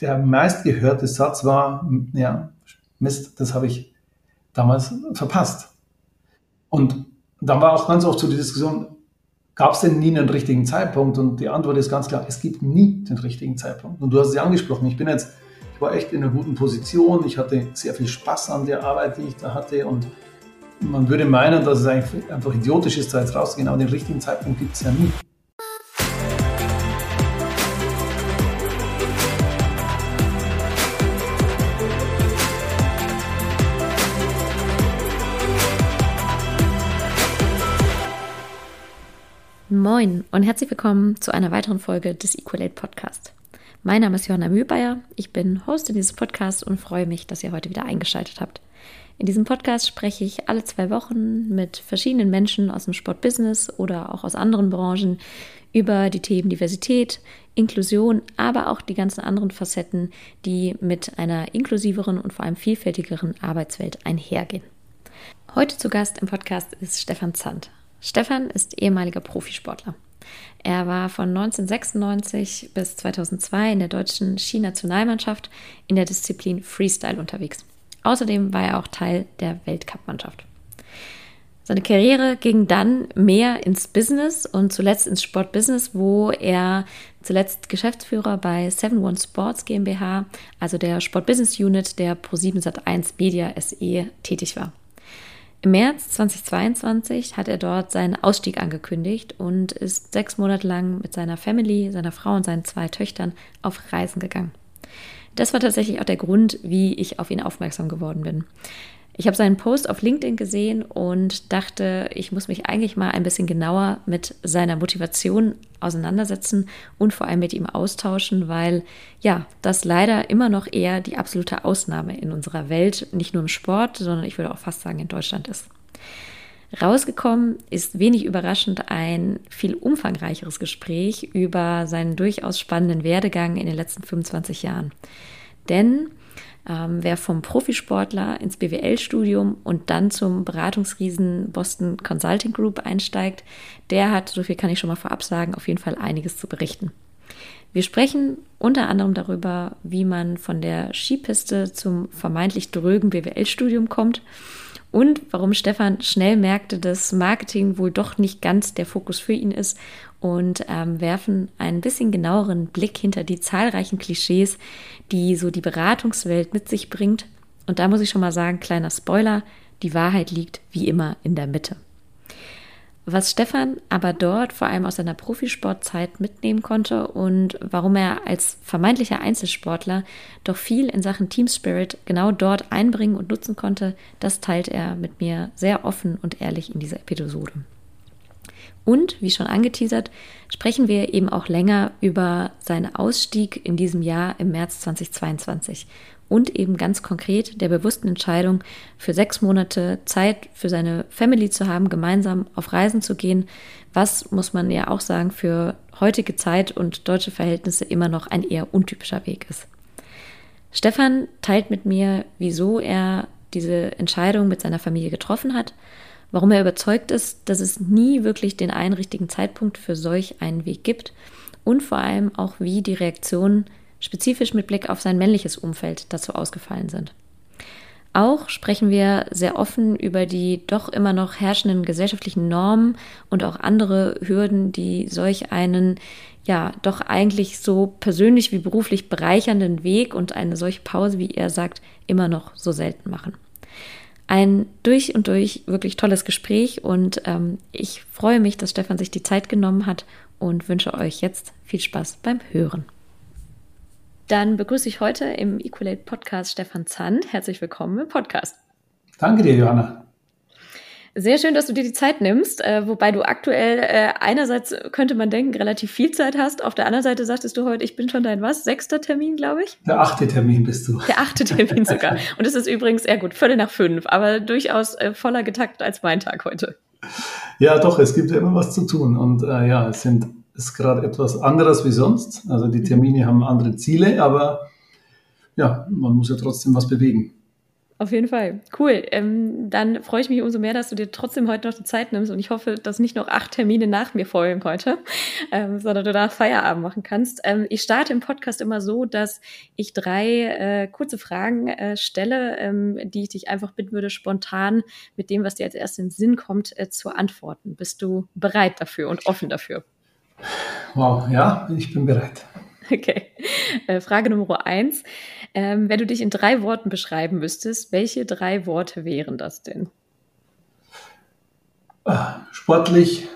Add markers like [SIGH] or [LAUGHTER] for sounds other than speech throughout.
der meistgehörte Satz war, ja, Mist, das habe ich damals verpasst. Und dann war auch ganz oft so die Diskussion, gab es denn nie einen richtigen Zeitpunkt? Und die Antwort ist ganz klar, es gibt nie den richtigen Zeitpunkt. Und du hast es ja angesprochen, ich bin jetzt, ich war echt in einer guten Position, ich hatte sehr viel Spaß an der Arbeit, die ich da hatte und man würde meinen, dass es einfach idiotisch ist, da jetzt rauszugehen, aber den richtigen Zeitpunkt gibt es ja nie. Moin und herzlich willkommen zu einer weiteren Folge des Equalate Podcast. Mein Name ist Johanna Mühlbayer, ich bin Host in dieses Podcast und freue mich, dass ihr heute wieder eingeschaltet habt. In diesem Podcast spreche ich alle zwei Wochen mit verschiedenen Menschen aus dem Sportbusiness oder auch aus anderen Branchen über die Themen Diversität, Inklusion, aber auch die ganzen anderen Facetten, die mit einer inklusiveren und vor allem vielfältigeren Arbeitswelt einhergehen. Heute zu Gast im Podcast ist Stefan Zandt. Stefan ist ehemaliger Profisportler. Er war von 1996 bis 2002 in der deutschen Skinationalmannschaft in der Disziplin Freestyle unterwegs. Außerdem war er auch Teil der Weltcup-Mannschaft. Seine Karriere ging dann mehr ins Business und zuletzt ins Sportbusiness, wo er zuletzt Geschäftsführer bei 71 Sports GmbH, also der Sportbusiness Unit der Pro7 Sat1 Media SE, tätig war. Im März 2022 hat er dort seinen Ausstieg angekündigt und ist sechs Monate lang mit seiner Family, seiner Frau und seinen zwei Töchtern auf Reisen gegangen. Das war tatsächlich auch der Grund, wie ich auf ihn aufmerksam geworden bin. Ich habe seinen Post auf LinkedIn gesehen und dachte, ich muss mich eigentlich mal ein bisschen genauer mit seiner Motivation auseinandersetzen und vor allem mit ihm austauschen, weil ja, das leider immer noch eher die absolute Ausnahme in unserer Welt, nicht nur im Sport, sondern ich würde auch fast sagen in Deutschland ist. Rausgekommen ist wenig überraschend ein viel umfangreicheres Gespräch über seinen durchaus spannenden Werdegang in den letzten 25 Jahren. Denn ähm, wer vom Profisportler ins BWL-Studium und dann zum Beratungsriesen Boston Consulting Group einsteigt, der hat, so viel kann ich schon mal vorab sagen, auf jeden Fall einiges zu berichten. Wir sprechen unter anderem darüber, wie man von der Skipiste zum vermeintlich drögen BWL-Studium kommt und warum Stefan schnell merkte, dass Marketing wohl doch nicht ganz der Fokus für ihn ist und ähm, werfen einen bisschen genaueren Blick hinter die zahlreichen Klischees, die so die Beratungswelt mit sich bringt. Und da muss ich schon mal sagen, kleiner Spoiler, die Wahrheit liegt wie immer in der Mitte. Was Stefan aber dort vor allem aus seiner Profisportzeit mitnehmen konnte und warum er als vermeintlicher Einzelsportler doch viel in Sachen Team Spirit genau dort einbringen und nutzen konnte, das teilt er mit mir sehr offen und ehrlich in dieser Episode. Und, wie schon angeteasert, sprechen wir eben auch länger über seinen Ausstieg in diesem Jahr im März 2022 und eben ganz konkret der bewussten Entscheidung, für sechs Monate Zeit für seine Family zu haben, gemeinsam auf Reisen zu gehen, was, muss man ja auch sagen, für heutige Zeit und deutsche Verhältnisse immer noch ein eher untypischer Weg ist. Stefan teilt mit mir, wieso er diese Entscheidung mit seiner Familie getroffen hat warum er überzeugt ist, dass es nie wirklich den einen richtigen Zeitpunkt für solch einen Weg gibt und vor allem auch, wie die Reaktionen spezifisch mit Blick auf sein männliches Umfeld dazu ausgefallen sind. Auch sprechen wir sehr offen über die doch immer noch herrschenden gesellschaftlichen Normen und auch andere Hürden, die solch einen ja doch eigentlich so persönlich wie beruflich bereichernden Weg und eine solche Pause, wie er sagt, immer noch so selten machen. Ein durch und durch wirklich tolles Gespräch und ähm, ich freue mich, dass Stefan sich die Zeit genommen hat und wünsche euch jetzt viel Spaß beim Hören. Dann begrüße ich heute im Equalate Podcast Stefan Zand. Herzlich willkommen im Podcast. Danke dir, Johanna. Sehr schön, dass du dir die Zeit nimmst, äh, wobei du aktuell äh, einerseits könnte man denken, relativ viel Zeit hast. Auf der anderen Seite sagtest du heute, ich bin schon dein was? Sechster Termin, glaube ich? Der achte Termin bist du. Der achte Termin sogar. Und es ist übrigens, sehr gut, Viertel nach fünf, aber durchaus äh, voller getakt als mein Tag heute. Ja, doch, es gibt ja immer was zu tun. Und äh, ja, es sind, ist gerade etwas anderes wie sonst. Also die Termine haben andere Ziele, aber ja, man muss ja trotzdem was bewegen. auf jeden Fall. Cool. Ähm, dann freue ich mich umso mehr, dass du dir trotzdem heute noch die Zeit nimmst und ich hoffe, dass nicht noch acht Termine nach mir folgen heute, [LAUGHS] ähm, sondern du da Feierabend machen kannst. Ähm, ich starte im Podcast immer so, dass ich drei äh, kurze Fragen äh, stelle, ähm, die ich dich einfach bitten würde, spontan mit dem, was dir als erstes in den Sinn kommt, äh, zu antworten. Bist du bereit dafür und offen dafür? Wow, ja, ich bin bereit. Okay. Äh, Frage Nummer eins. Ähm, wenn du dich in drei Worten beschreiben müsstest, welche drei Worte wären das denn? Sportlich,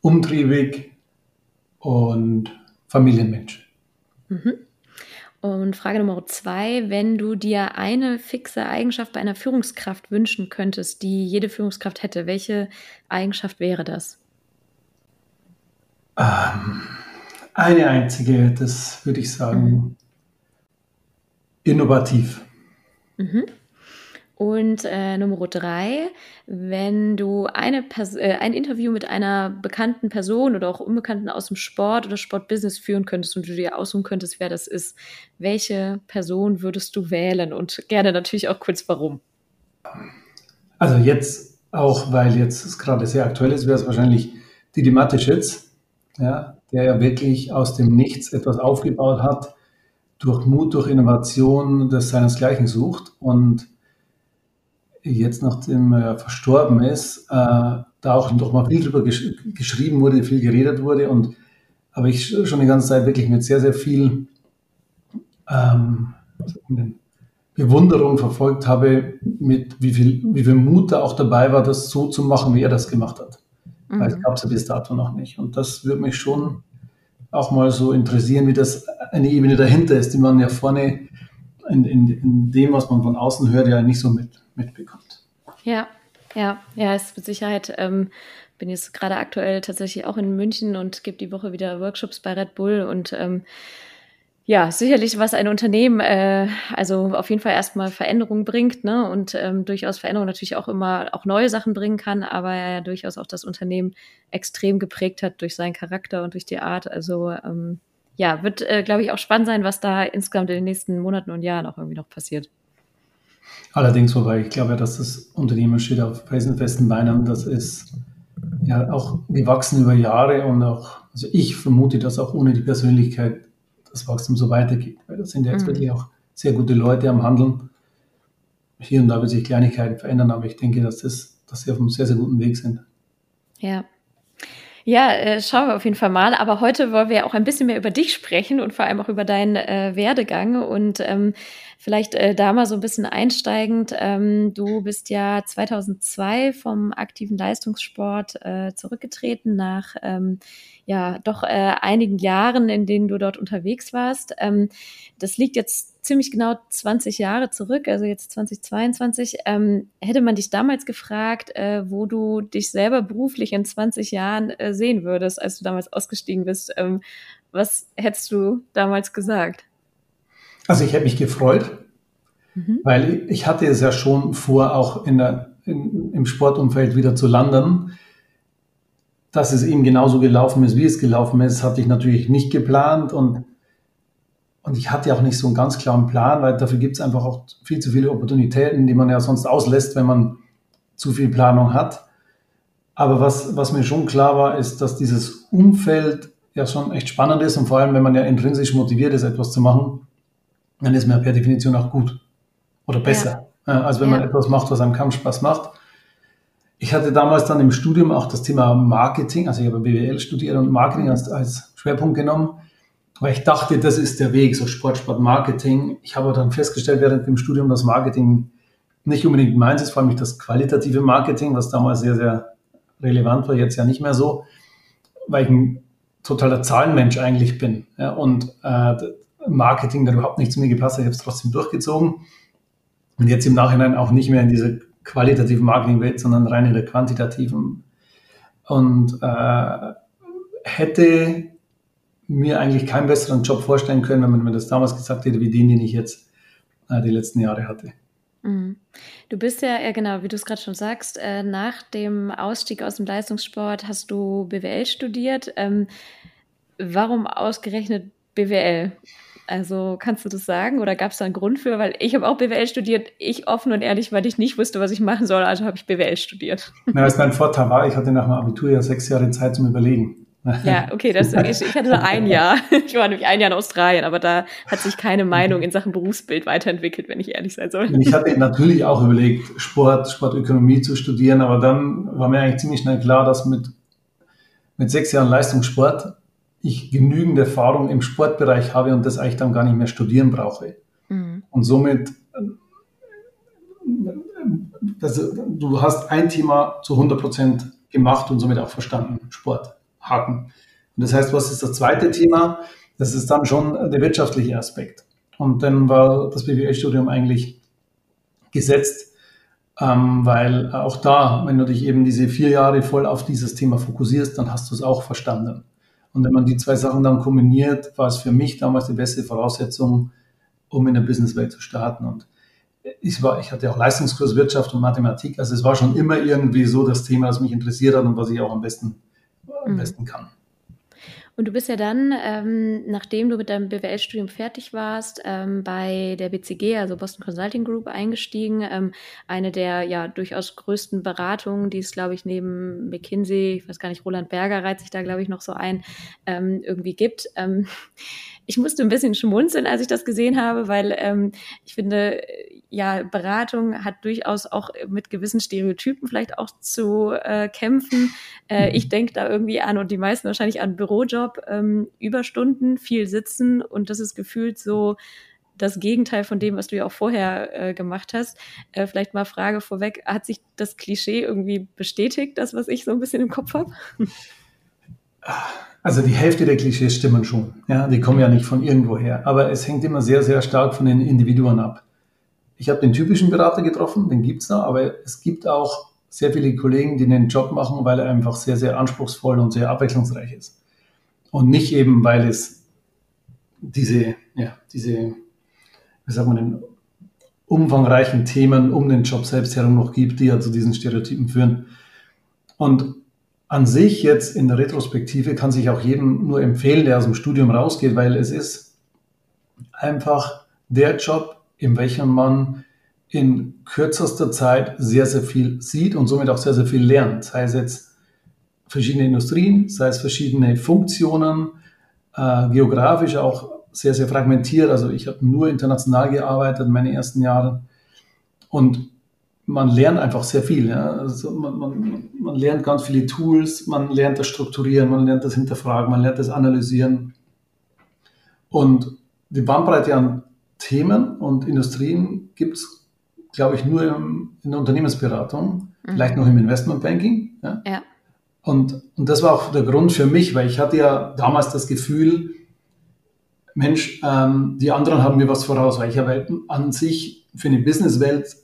umtriebig und Familienmensch. Mhm. Und Frage Nummer zwei, wenn du dir eine fixe Eigenschaft bei einer Führungskraft wünschen könntest, die jede Führungskraft hätte, welche Eigenschaft wäre das? Ähm, eine einzige, das würde ich sagen, mhm. innovativ. Mhm. Und äh, Nummer drei, wenn du eine Pers äh, ein Interview mit einer bekannten Person oder auch Unbekannten aus dem Sport oder Sportbusiness führen könntest und du dir aussuchen könntest, wer das ist, welche Person würdest du wählen? Und gerne natürlich auch kurz warum. Also jetzt auch, weil jetzt es gerade sehr aktuell ist, wäre es wahrscheinlich Didi Mateschitz ja, der ja wirklich aus dem Nichts etwas aufgebaut hat, durch Mut, durch Innovation, das seinesgleichen sucht und jetzt, nachdem er verstorben ist, äh, da auch noch mal viel drüber gesch geschrieben wurde, viel geredet wurde und aber ich schon die ganze Zeit wirklich mit sehr, sehr viel ähm, Bewunderung verfolgt habe, mit wie viel, wie viel Mut da auch dabei war, das so zu machen, wie er das gemacht hat. Mhm. Weil es gab es ja bis dato noch nicht. Und das würde mich schon auch mal so interessieren, wie das eine Ebene dahinter ist, die man ja vorne in, in, in dem, was man von außen hört, ja nicht so mit, mitbekommt. Ja, ja, ja, ist mit Sicherheit. Ähm, bin jetzt gerade aktuell tatsächlich auch in München und gebe die Woche wieder Workshops bei Red Bull und ähm, ja, sicherlich, was ein Unternehmen, äh, also auf jeden Fall erstmal Veränderungen bringt, ne? Und ähm, durchaus Veränderungen natürlich auch immer auch neue Sachen bringen kann, aber er ja durchaus auch das Unternehmen extrem geprägt hat durch seinen Charakter und durch die Art. Also ähm, ja, wird, äh, glaube ich, auch spannend sein, was da insgesamt in den nächsten Monaten und Jahren auch irgendwie noch passiert. Allerdings, wobei ich glaube, dass das Unternehmen steht auf festen Beinen. Das ist ja auch gewachsen über Jahre und auch, also ich vermute, dass auch ohne die Persönlichkeit das Wachstum so weitergeht. Weil das sind ja jetzt mhm. wirklich auch sehr gute Leute am Handeln. Hier und da wird sich Kleinigkeiten verändern, aber ich denke, dass, das, dass sie auf einem sehr, sehr guten Weg sind. Ja. Ja, äh, schauen wir auf jeden Fall mal. Aber heute wollen wir auch ein bisschen mehr über dich sprechen und vor allem auch über deinen äh, Werdegang. Und ähm, Vielleicht äh, da mal so ein bisschen einsteigend. Ähm, du bist ja 2002 vom aktiven Leistungssport äh, zurückgetreten nach ähm, ja doch äh, einigen Jahren, in denen du dort unterwegs warst. Ähm, das liegt jetzt ziemlich genau 20 Jahre zurück, also jetzt 2022. Ähm, hätte man dich damals gefragt, äh, wo du dich selber beruflich in 20 Jahren äh, sehen würdest, als du damals ausgestiegen bist, ähm, was hättest du damals gesagt? Also ich hätte mich gefreut, mhm. weil ich hatte es ja schon vor, auch in der, in, im Sportumfeld wieder zu landen. Dass es eben genauso gelaufen ist, wie es gelaufen ist, hatte ich natürlich nicht geplant und, und ich hatte auch nicht so einen ganz klaren Plan, weil dafür gibt es einfach auch viel zu viele Opportunitäten, die man ja sonst auslässt, wenn man zu viel Planung hat. Aber was, was mir schon klar war, ist, dass dieses Umfeld ja schon echt spannend ist und vor allem, wenn man ja intrinsisch motiviert ist, etwas zu machen, dann ist man per Definition auch gut oder besser, ja. als wenn man etwas macht, was einem kaum Spaß macht. Ich hatte damals dann im Studium auch das Thema Marketing, also ich habe BWL studiert und Marketing als, als Schwerpunkt genommen, weil ich dachte, das ist der Weg, so Sport, Sport, Marketing. Ich habe dann festgestellt während dem Studium, dass Marketing nicht unbedingt meins ist, vor allem das qualitative Marketing, was damals sehr, sehr relevant war, jetzt ja nicht mehr so, weil ich ein totaler Zahlenmensch eigentlich bin. Ja, und äh, Marketing dann überhaupt nicht zu mir gepasst hat. Ich habe es trotzdem durchgezogen. Und jetzt im Nachhinein auch nicht mehr in dieser qualitativen Marketingwelt, sondern rein in der quantitativen. Und äh, hätte mir eigentlich keinen besseren Job vorstellen können, wenn man mir das damals gesagt hätte, wie den, den ich jetzt äh, die letzten Jahre hatte. Mhm. Du bist ja, ja genau, wie du es gerade schon sagst, äh, nach dem Ausstieg aus dem Leistungssport hast du BWL studiert. Ähm, warum ausgerechnet BWL? Also kannst du das sagen oder gab es da einen Grund für? Weil ich habe auch BWL studiert, ich offen und ehrlich, weil ich nicht wusste, was ich machen soll, also habe ich BWL studiert. Na, was mein Vorteil war, ich hatte nach dem Abitur ja sechs Jahre Zeit zum Überlegen. Ja, [LAUGHS] okay, das, ich, ich hatte nur ein Jahr. [LAUGHS] Ich war nämlich ein Jahr in Australien, aber da hat sich keine Meinung in Sachen Berufsbild weiterentwickelt, wenn ich ehrlich sein soll. Ich hatte [LAUGHS] natürlich auch überlegt, Sport, Sportökonomie zu studieren, aber dann war mir eigentlich ziemlich schnell klar, dass mit, mit sechs Jahren Leistungssport ich genügend Erfahrung im Sportbereich habe und das eigentlich dann gar nicht mehr studieren brauche. Mhm. Und somit, das, du hast ein Thema zu 100 Prozent gemacht und somit auch verstanden, Sport. Haken. Und das heißt, was ist das zweite Thema? Das ist dann schon der wirtschaftliche Aspekt. Und dann war das BWL-Studium eigentlich gesetzt, ähm, weil auch da, wenn du dich eben diese vier Jahre voll auf dieses Thema fokussierst, dann hast du es auch verstanden. Und wenn man die zwei Sachen dann kombiniert, war es für mich damals die beste Voraussetzung, um in der Businesswelt zu starten. Und ich, war, ich hatte auch Leistungskurs Wirtschaft und Mathematik. Also es war schon immer irgendwie so das Thema, das mich interessiert hat und was ich auch am besten am mhm. besten kann. Und du bist ja dann, ähm, nachdem du mit deinem BWL-Studium fertig warst, ähm, bei der BCG, also Boston Consulting Group, eingestiegen. Ähm, eine der ja durchaus größten Beratungen, die es, glaube ich, neben McKinsey, ich weiß gar nicht, Roland Berger reiht sich da, glaube ich, noch so ein, ähm, irgendwie gibt. Ich musste ein bisschen schmunzeln, als ich das gesehen habe, weil ähm, ich finde, ja, Beratung hat durchaus auch mit gewissen Stereotypen vielleicht auch zu äh, kämpfen. Äh, mhm. ich denke da irgendwie an und die meisten wahrscheinlich an Bürojob, ähm, Überstunden, viel sitzen und das ist gefühlt so das Gegenteil von dem, was du ja auch vorher äh, gemacht hast. Äh, vielleicht mal Frage vorweg, hat sich das Klischee irgendwie bestätigt, das, was ich so ein bisschen im Kopf habe? Also die Hälfte der Klischees stimmen schon. Ja, die kommen ja nicht von irgendwo her. Aber es hängt immer sehr, sehr stark von den Individuen ab ich habe den typischen Berater getroffen, den gibt es da, aber es gibt auch sehr viele Kollegen, die den Job machen, weil er einfach sehr, sehr anspruchsvoll und sehr abwechslungsreich ist. Und nicht eben, weil es diese, ja, diese, wie sagt man denn, umfangreichen Themen um den Job selbst herum noch gibt, die ja zu diesen Stereotypen führen. Und an sich jetzt in der Retrospektive kann sich auch jedem nur empfehlen, der aus dem Studium rausgeht, weil es ist einfach der Job, in welchem man in kürzester Zeit sehr, sehr viel sieht und somit auch sehr, sehr viel lernt. Sei es jetzt verschiedene Industrien, sei es verschiedene Funktionen, äh, geografisch auch sehr, sehr fragmentiert. Also ich habe nur international gearbeitet in meinen ersten Jahren und man lernt einfach sehr viel. Ja? Also man, man, man lernt ganz viele Tools, man lernt das Strukturieren, man lernt das Hinterfragen, man lernt das Analysieren. Und die Bandbreite an Themen und Industrien gibt es, glaube ich, nur im, in der Unternehmensberatung, mhm. vielleicht noch im Investmentbanking. Ja? ja. Und, und das war auch der Grund für mich, weil ich hatte ja damals das Gefühl, Mensch, ähm, die anderen haben mir was voraus, weil ich habe an sich für eine Businesswelt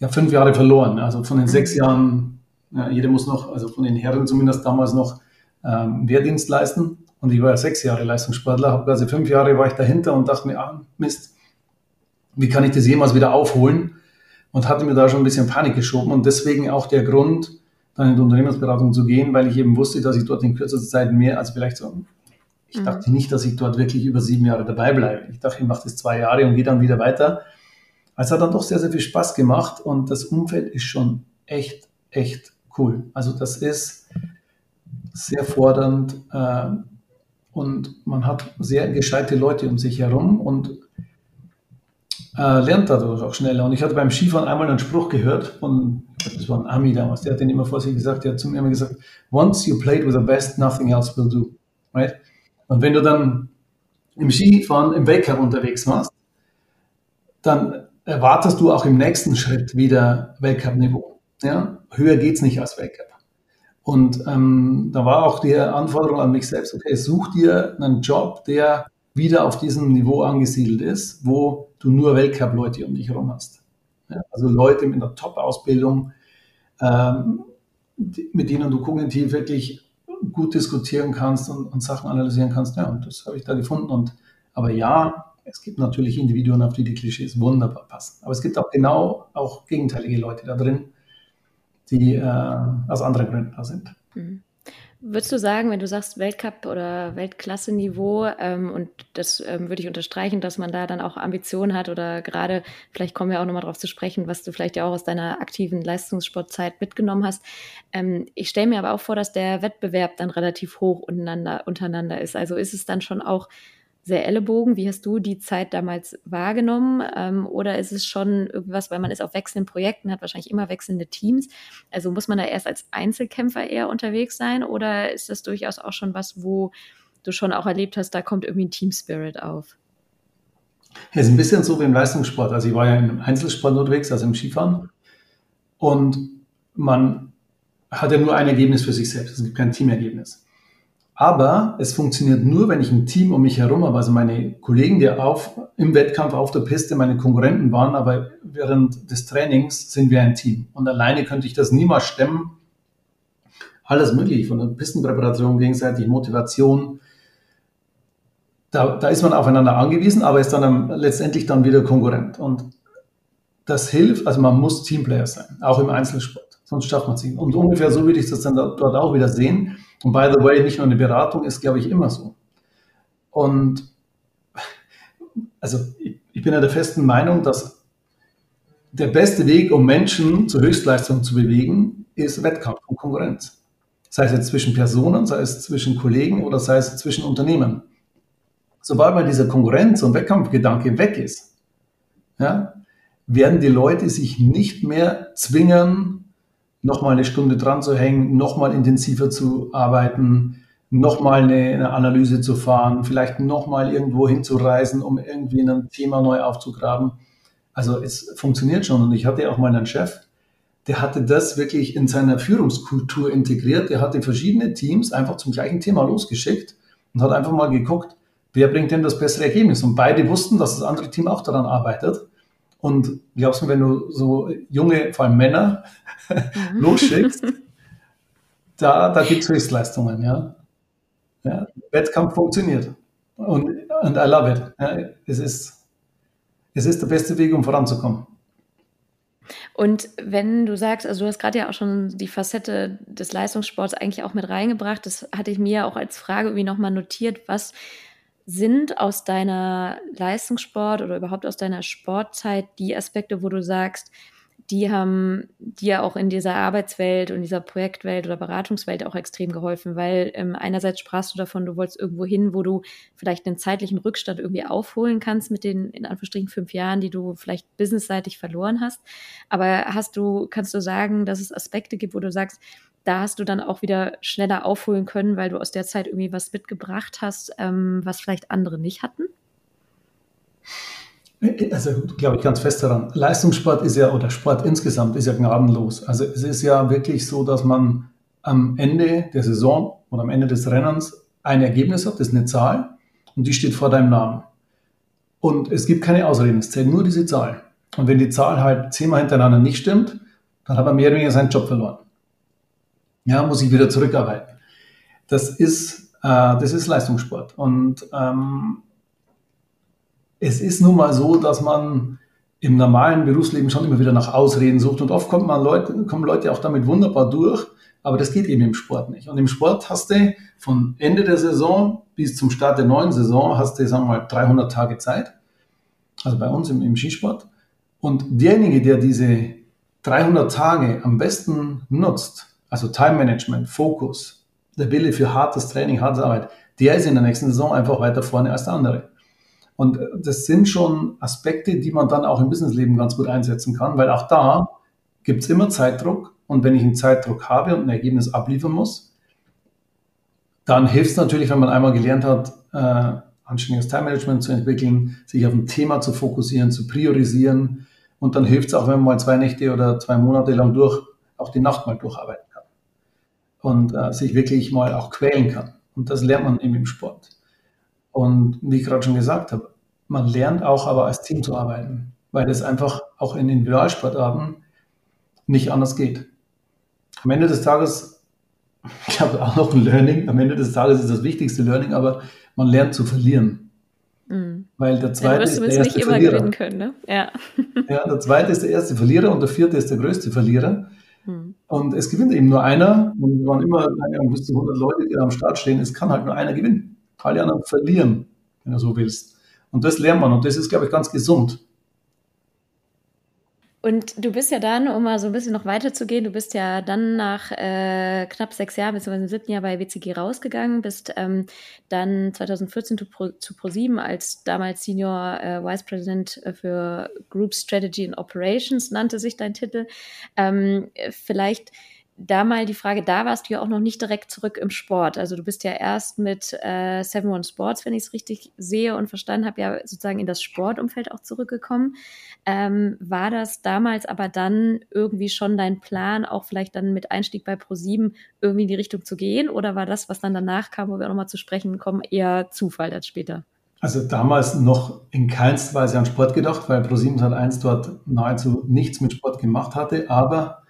ja fünf Jahre verloren. Also von den mhm. sechs Jahren, ja, jeder muss noch, also von den Herren zumindest damals noch ähm, Wehrdienst leisten. Und ich war ja sechs Jahre Leistungssportler, habe quasi fünf Jahre war ich dahinter und dachte mir, ah, Mist, wie kann ich das jemals wieder aufholen? Und hatte mir da schon ein bisschen Panik geschoben und deswegen auch der Grund, dann in die Unternehmensberatung zu gehen, weil ich eben wusste, dass ich dort in kürzester Zeit mehr als vielleicht so, ich mhm. dachte nicht, dass ich dort wirklich über sieben Jahre dabei bleibe. Ich dachte, ich mache das zwei Jahre und gehe dann wieder weiter. Es hat dann doch sehr, sehr viel Spaß gemacht und das Umfeld ist schon echt, echt cool. Also das ist sehr fordernd. Äh, und man hat sehr gescheite Leute um sich herum und äh, lernt dadurch auch schneller. Und ich hatte beim Skifahren einmal einen Spruch gehört von, das war ein Ami damals, der hat den immer vor sich gesagt, der hat zu mir immer gesagt, once you played with the best, nothing else will do. Right? Und wenn du dann im Skifahren im Weltcup unterwegs warst, dann erwartest du auch im nächsten Schritt wieder Weltcup-Niveau. Ja? Höher geht es nicht als Weltcup. Und ähm, da war auch die Anforderung an mich selbst, okay, such dir einen Job, der wieder auf diesem Niveau angesiedelt ist, wo du nur Weltcup-Leute um dich herum hast. Ja, also Leute mit einer Top-Ausbildung, ähm, mit denen du kognitiv wirklich gut diskutieren kannst und, und Sachen analysieren kannst. Ja, und das habe ich da gefunden. Und, aber ja, es gibt natürlich Individuen, auf die die Klischees wunderbar passen. Aber es gibt auch genau auch gegenteilige Leute da drin, die äh, aus anderen Gründen da sind. Mhm. Würdest du sagen, wenn du sagst Weltcup oder Weltklasse-Niveau, ähm, und das ähm, würde ich unterstreichen, dass man da dann auch Ambitionen hat oder gerade, vielleicht kommen wir auch nochmal drauf zu sprechen, was du vielleicht ja auch aus deiner aktiven Leistungssportzeit mitgenommen hast. Ähm, ich stelle mir aber auch vor, dass der Wettbewerb dann relativ hoch untereinander, untereinander ist. Also ist es dann schon auch sehr Ellenbogen. Wie hast du die Zeit damals wahrgenommen? Ähm, oder ist es schon irgendwas, weil man ist auf wechselnden Projekten, hat wahrscheinlich immer wechselnde Teams. Also muss man da erst als Einzelkämpfer eher unterwegs sein? Oder ist das durchaus auch schon was, wo du schon auch erlebt hast, da kommt irgendwie ein Team Spirit auf? Ja, ist ein bisschen so wie im Leistungssport. Also ich war ja im Einzelsport unterwegs, also im Skifahren. Und man hat ja nur ein Ergebnis für sich selbst. Es gibt kein Teamergebnis. Aber es funktioniert nur, wenn ich ein Team um mich herum habe. Also meine Kollegen, die auf, im Wettkampf auf der Piste meine Konkurrenten waren, aber während des Trainings sind wir ein Team. Und alleine könnte ich das niemals stemmen. Alles möglich, von der Pistenpräparation, gegenseitig Motivation. Da, da ist man aufeinander angewiesen, aber ist dann letztendlich dann wieder Konkurrent. Und das hilft, also man muss Teamplayer sein, auch im Einzelsport. Sonst schafft man es nicht. Und ungefähr so würde ich das dann dort auch wieder sehen und by the way, nicht nur eine Beratung ist, glaube ich, immer so. Und also ich bin ja der festen Meinung, dass der beste Weg, um Menschen zur Höchstleistung zu bewegen, ist Wettkampf und Konkurrenz. Sei es jetzt zwischen Personen, sei es zwischen Kollegen oder sei es zwischen Unternehmen. Sobald mal dieser Konkurrenz- und Wettkampfgedanke weg ist, ja, werden die Leute sich nicht mehr zwingen, nochmal eine Stunde dran zu hängen, nochmal intensiver zu arbeiten, nochmal eine, eine Analyse zu fahren, vielleicht nochmal irgendwo hinzureisen, um irgendwie ein Thema neu aufzugraben. Also es funktioniert schon. Und ich hatte auch mal einen Chef, der hatte das wirklich in seiner Führungskultur integriert. Der hatte verschiedene Teams einfach zum gleichen Thema losgeschickt und hat einfach mal geguckt, wer bringt denn das bessere Ergebnis. Und beide wussten, dass das andere Team auch daran arbeitet. Und glaubst du, wenn du so junge, vor allem Männer, mhm. [LAUGHS] losschickst, da, da gibt es Höchstleistungen, ja. ja. Wettkampf funktioniert. Und and I love it. Ja, es, ist, es ist der beste Weg, um voranzukommen. Und wenn du sagst, also du hast gerade ja auch schon die Facette des Leistungssports eigentlich auch mit reingebracht, das hatte ich mir auch als Frage irgendwie nochmal notiert, was sind aus deiner Leistungssport oder überhaupt aus deiner Sportzeit die Aspekte, wo du sagst, die haben dir auch in dieser Arbeitswelt und dieser Projektwelt oder Beratungswelt auch extrem geholfen, weil ähm, einerseits sprachst du davon, du wolltest irgendwo hin, wo du vielleicht einen zeitlichen Rückstand irgendwie aufholen kannst mit den in Anführungsstrichen fünf Jahren, die du vielleicht businessseitig verloren hast. Aber hast du, kannst du sagen, dass es Aspekte gibt, wo du sagst, da hast du dann auch wieder schneller aufholen können, weil du aus der Zeit irgendwie was mitgebracht hast, ähm, was vielleicht andere nicht hatten? Also glaube ich ganz fest daran. Leistungssport ist ja, oder Sport insgesamt ist ja gnadenlos. Also es ist ja wirklich so, dass man am Ende der Saison oder am Ende des Rennens ein Ergebnis hat, das ist eine Zahl und die steht vor deinem Namen. Und es gibt keine Ausreden, es zählt nur diese Zahl. Und wenn die Zahl halt zehnmal hintereinander nicht stimmt, dann hat er mehr oder weniger seinen Job verloren ja, muss ich wieder zurückarbeiten. Das ist, äh, das ist Leistungssport. Und ähm, es ist nun mal so, dass man im normalen Berufsleben schon immer wieder nach Ausreden sucht. Und oft kommt man Leute, kommen Leute auch damit wunderbar durch, aber das geht eben im Sport nicht. Und im Sport hast du von Ende der Saison bis zum Start der neuen Saison hast du, sagen wir mal, 300 Tage Zeit. Also bei uns im, im Skisport. Und derjenige, der diese 300 Tage am besten nutzt, also Time Management, Fokus, der Wille für hartes Training, harte Arbeit, der ist in der nächsten Saison einfach weiter vorne als der andere. Und das sind schon Aspekte, die man dann auch im Businessleben ganz gut einsetzen kann, weil auch da gibt es immer Zeitdruck. Und wenn ich einen Zeitdruck habe und ein Ergebnis abliefern muss, dann hilft es natürlich, wenn man einmal gelernt hat, äh, anständiges Time Management zu entwickeln, sich auf ein Thema zu fokussieren, zu priorisieren. Und dann hilft es auch, wenn man mal zwei Nächte oder zwei Monate lang durch auch die Nacht mal durcharbeiten und äh, sich wirklich mal auch quälen kann. Und das lernt man eben im Sport. Und wie ich gerade schon gesagt habe, man lernt auch aber als Team zu arbeiten, weil es einfach auch in Individualsportarten nicht anders geht. Am Ende des Tages, ich habe auch noch ein Learning, am Ende des Tages ist das wichtigste Learning, aber man lernt zu verlieren. Mhm. Weil der zweite ist der erste Verlierer. Können, ne? ja. [LAUGHS] ja, der zweite ist der erste Verlierer und der vierte ist der größte Verlierer. Hm. Und es gewinnt eben nur einer. Und wir waren immer, bis zu 100 Leute, die am Start stehen. Es kann halt nur einer gewinnen. Anderen verlieren, wenn du so willst. Und das lernt man. Und das ist, glaube ich, ganz gesund. Und du bist ja dann, um mal so ein bisschen noch weiter zu gehen, du bist ja dann nach äh, knapp sechs Jahren, beziehungsweise im siebten Jahr bei WCG rausgegangen, bist ähm, dann 2014 zu, Pro, zu ProSieben als damals Senior äh, Vice President für Group Strategy and Operations, nannte sich dein Titel. Ähm, vielleicht da mal die Frage, da warst du ja auch noch nicht direkt zurück im Sport. Also du bist ja erst mit äh, Seven One Sports, wenn ich es richtig sehe und verstanden habe, ja sozusagen in das Sportumfeld auch zurückgekommen. Ähm, war das damals aber dann irgendwie schon dein Plan, auch vielleicht dann mit Einstieg bei Pro7 irgendwie in die Richtung zu gehen? Oder war das, was dann danach kam, wo wir auch nochmal zu sprechen kommen, eher Zufall als später? Also damals noch in keinster Weise an Sport gedacht, weil Pro7 Sat 1 dort nahezu nichts mit Sport gemacht hatte, aber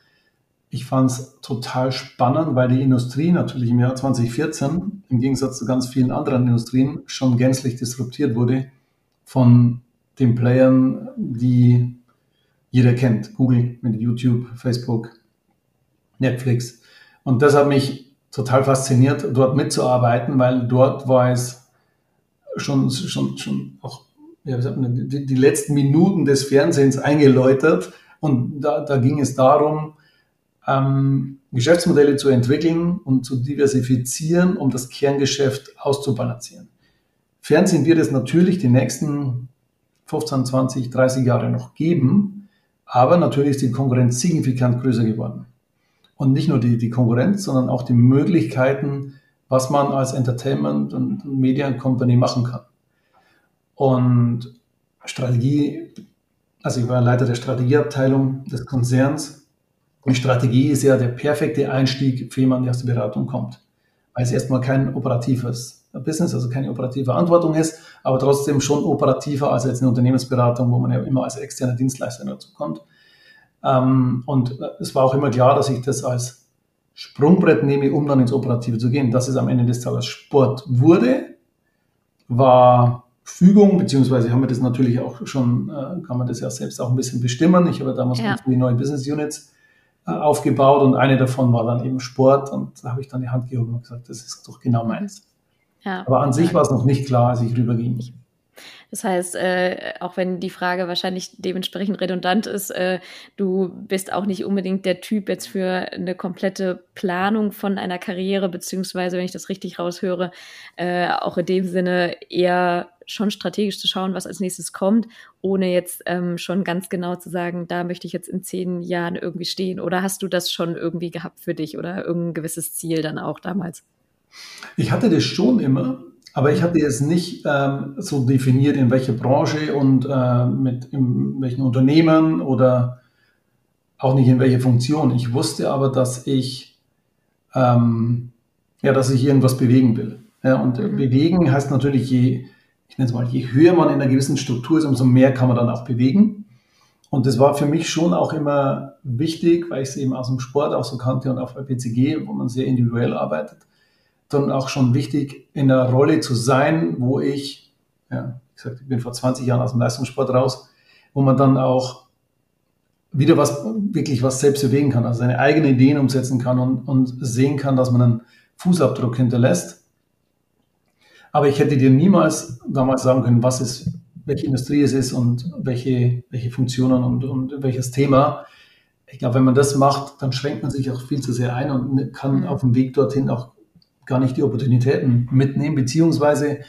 ich fand es total spannend, weil die Industrie natürlich im Jahr 2014 im Gegensatz zu ganz vielen anderen Industrien schon gänzlich disruptiert wurde von den Playern, die jeder kennt. Google mit YouTube, Facebook, Netflix. Und das hat mich total fasziniert, dort mitzuarbeiten, weil dort war es schon, schon, schon auch ja, die, die letzten Minuten des Fernsehens eingeläutert. Und da, da ging es darum, ähm, Geschäftsmodelle zu entwickeln und zu diversifizieren, um das Kerngeschäft auszubalancieren. Fernsehen wird es natürlich die nächsten 15, 20, 30 Jahre noch geben, aber natürlich ist die Konkurrenz signifikant größer geworden. Und nicht nur die, die Konkurrenz, sondern auch die Möglichkeiten, was man als Entertainment- und Mediencompany machen kann. Und Strategie, also ich war Leiter der Strategieabteilung des Konzerns und Strategie ist ja der perfekte Einstieg für jemanden, der aus der Beratung kommt. Weil es erstmal kein operatives Business, also keine operative Verantwortung ist, aber trotzdem schon operativer als jetzt eine Unternehmensberatung, wo man ja immer als externer Dienstleister dazu kommt. Ähm, und es war auch immer klar, dass ich das als Sprungbrett nehme, um dann ins Operative zu gehen. Dass es am Ende des Tages Sport wurde, war Fügung, beziehungsweise haben wir das natürlich auch schon, äh, kann man das ja selbst auch ein bisschen bestimmen. Ich habe damals ja. die neuen Business Units aufgebaut und eine davon war dann eben Sport und da habe ich dann die Hand gehoben und gesagt, das ist doch genau meins. Ja. Aber an sich war es noch nicht klar, als ich rüberging. Das heißt, äh, auch wenn die Frage wahrscheinlich dementsprechend redundant ist, äh, du bist auch nicht unbedingt der Typ jetzt für eine komplette Planung von einer Karriere, beziehungsweise, wenn ich das richtig raushöre, äh, auch in dem Sinne eher schon strategisch zu schauen, was als nächstes kommt, ohne jetzt ähm, schon ganz genau zu sagen, da möchte ich jetzt in zehn Jahren irgendwie stehen. Oder hast du das schon irgendwie gehabt für dich oder irgendein gewisses Ziel dann auch damals? Ich hatte das schon immer, aber ich hatte es nicht ähm, so definiert, in welche Branche und äh, mit welchen Unternehmen oder auch nicht in welche Funktion. Ich wusste aber, dass ich, ähm, ja, dass ich irgendwas bewegen will. Ja, und mhm. bewegen heißt natürlich, je, ich nenne es mal, je höher man in einer gewissen Struktur ist, umso mehr kann man dann auch bewegen. Und das war für mich schon auch immer wichtig, weil ich es eben aus dem Sport auch so kannte und auch bei PCG, wo man sehr individuell arbeitet, dann auch schon wichtig, in einer Rolle zu sein, wo ich, ja, ich gesagt, ich bin vor 20 Jahren aus dem Leistungssport raus, wo man dann auch wieder was, wirklich was selbst bewegen kann, also seine eigenen Ideen umsetzen kann und, und sehen kann, dass man einen Fußabdruck hinterlässt. Aber ich hätte dir niemals damals sagen können, was ist, welche Industrie es ist und welche, welche Funktionen und, und welches Thema. Ich glaube, wenn man das macht, dann schränkt man sich auch viel zu sehr ein und kann mhm. auf dem Weg dorthin auch gar nicht die Opportunitäten mitnehmen, beziehungsweise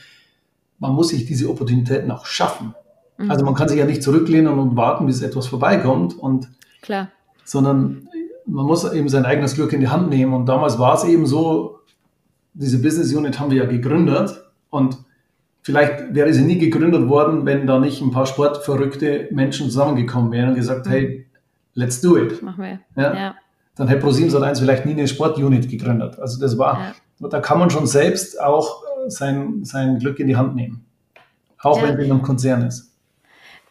man muss sich diese Opportunitäten auch schaffen. Mhm. Also man kann sich ja nicht zurücklehnen und warten, bis etwas vorbeikommt und Klar. sondern man muss eben sein eigenes Glück in die Hand nehmen. Und damals war es eben so, diese Business Unit haben wir ja gegründet und vielleicht wäre sie nie gegründet worden, wenn da nicht ein paar sportverrückte Menschen zusammengekommen wären und gesagt, mhm. hey, let's do it. Machen wir. Ja? ja. Dann hätte ProSieben Sat1 vielleicht nie eine Sportunit gegründet. Also das war, ja da kann man schon selbst auch sein, sein Glück in die Hand nehmen. Auch ja. wenn es in einem Konzern ist.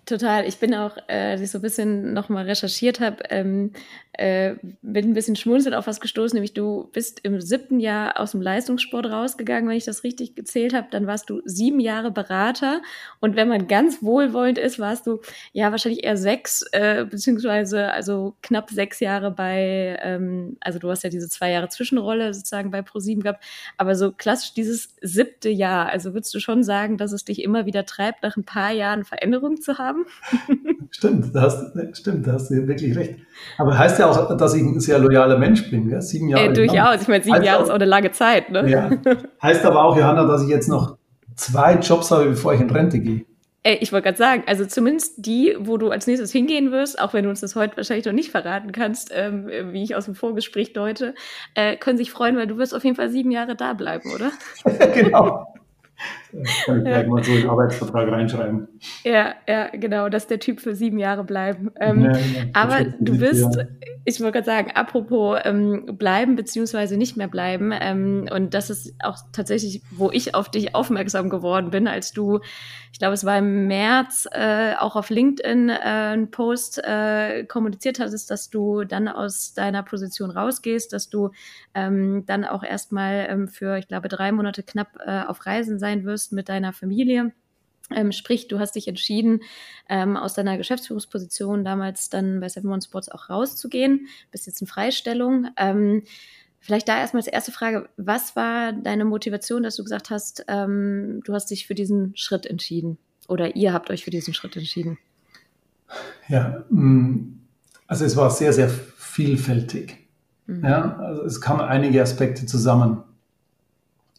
Total. Ich bin auch, äh, als ich so ein bisschen nochmal recherchiert habe, ähm, äh, bin ein bisschen schmunzelnd auf was gestoßen, nämlich du bist im siebten Jahr aus dem Leistungssport rausgegangen, wenn ich das richtig gezählt habe. Dann warst du sieben Jahre Berater und wenn man ganz wohlwollend ist, warst du ja wahrscheinlich eher sechs, äh, beziehungsweise also knapp sechs Jahre bei, ähm, also du hast ja diese zwei Jahre Zwischenrolle sozusagen bei ProSieben gehabt, aber so klassisch dieses siebte Jahr, also würdest du schon sagen, dass es dich immer wieder treibt, nach ein paar Jahren Veränderung zu haben? [LAUGHS] stimmt, da hast, stimmt, da hast du wirklich recht. Aber heißt ja auch, dass ich ein sehr loyaler Mensch bin, ja? sieben Jahre. Äh, durchaus, ich meine, sieben heißt Jahre ist auch eine lange Zeit. Ne? Ja. [LAUGHS] Heißt aber auch, Johanna, dass ich jetzt noch zwei Jobs habe, bevor ich in Rente gehe. Ey, ich wollte gerade sagen, also zumindest die, wo du als nächstes hingehen wirst, auch wenn du uns das heute wahrscheinlich noch nicht verraten kannst, ähm, wie ich aus dem Vorgespräch deute, äh, können sich freuen, weil du wirst auf jeden Fall sieben Jahre da bleiben, oder? [LAUGHS] genau. Kann ich gleich mal so in den Arbeitsvertrag reinschreiben. Ja, ja, genau, dass der Typ für sieben Jahre bleiben. Ähm, ja, ja, aber du bist, ja. ich wollte gerade sagen, apropos ähm, bleiben beziehungsweise nicht mehr bleiben, ähm, und das ist auch tatsächlich, wo ich auf dich aufmerksam geworden bin, als du, ich glaube, es war im März, äh, auch auf LinkedIn äh, einen Post äh, kommuniziert hattest, dass du dann aus deiner Position rausgehst, dass du ähm, dann auch erstmal ähm, für, ich glaube, drei Monate knapp äh, auf Reisen sein wirst mit deiner Familie. Ähm, sprich, du hast dich entschieden, ähm, aus deiner Geschäftsführungsposition damals dann bei Seven One Sports auch rauszugehen, bist jetzt in Freistellung. Ähm, vielleicht da erstmal als erste Frage, was war deine Motivation, dass du gesagt hast, ähm, du hast dich für diesen Schritt entschieden oder ihr habt euch für diesen Schritt entschieden? Ja, mm, also es war sehr, sehr vielfältig. Mhm. Ja, also es kamen einige Aspekte zusammen.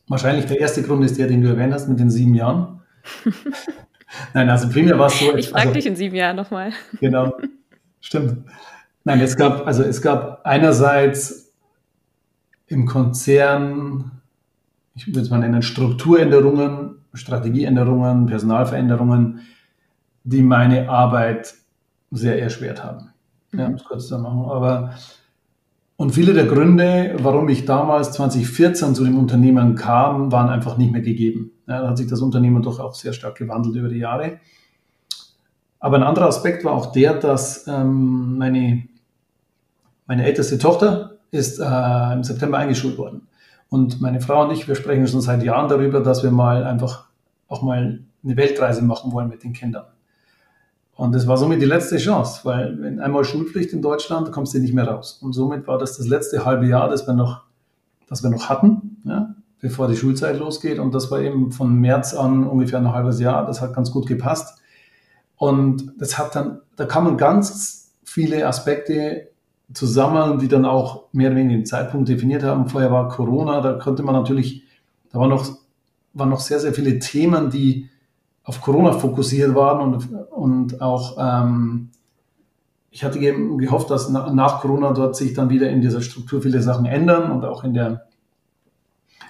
Wahrscheinlich der erste Grund ist der, den du erwähnt hast mit den sieben Jahren. [LAUGHS] Nein, also primär war es so. Ich frage also, dich in sieben Jahren nochmal. Genau, stimmt. Nein, es gab, also es gab einerseits im Konzern, ich würde es mal nennen, Strukturänderungen, Strategieänderungen, Personalveränderungen, die meine Arbeit sehr erschwert haben. Ja, um es kurz zu machen. Aber und viele der Gründe, warum ich damals 2014 zu dem Unternehmen kam, waren einfach nicht mehr gegeben. Ja, da hat sich das Unternehmen doch auch sehr stark gewandelt über die Jahre. Aber ein anderer Aspekt war auch der, dass ähm, meine, meine älteste Tochter ist äh, im September eingeschult worden. Und meine Frau und ich, wir sprechen schon seit Jahren darüber, dass wir mal einfach auch mal eine Weltreise machen wollen mit den Kindern. Und das war somit die letzte Chance, weil wenn einmal Schulpflicht in Deutschland, kommst du nicht mehr raus. Und somit war das das letzte halbe Jahr, das wir noch, das wir noch hatten, ja, bevor die Schulzeit losgeht. Und das war eben von März an ungefähr ein halbes Jahr. Das hat ganz gut gepasst. Und das hat dann, da kamen ganz viele Aspekte zusammen, die dann auch mehr oder weniger den Zeitpunkt definiert haben. Vorher war Corona, da konnte man natürlich, da waren noch, waren noch sehr, sehr viele Themen, die auf Corona fokussiert waren und, und auch ähm, ich hatte gehofft, dass nach Corona dort sich dann wieder in dieser Struktur viele Sachen ändern und auch in der,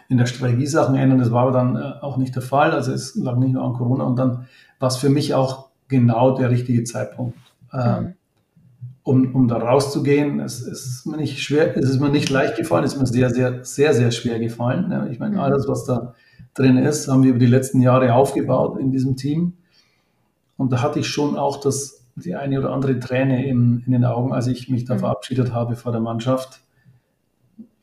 in der Strategie Sachen ändern. Das war aber dann äh, auch nicht der Fall. Also es lag nicht nur an Corona und dann war es für mich auch genau der richtige Zeitpunkt, äh, mhm. um, um da rauszugehen. Es, es, ist mir nicht schwer, es ist mir nicht leicht gefallen, es ist mir sehr, sehr, sehr, sehr schwer gefallen. Ich meine, mhm. alles, was da drin ist, haben wir über die letzten Jahre aufgebaut in diesem Team. Und da hatte ich schon auch das, die eine oder andere Träne in, in den Augen, als ich mich da mhm. verabschiedet habe vor der Mannschaft.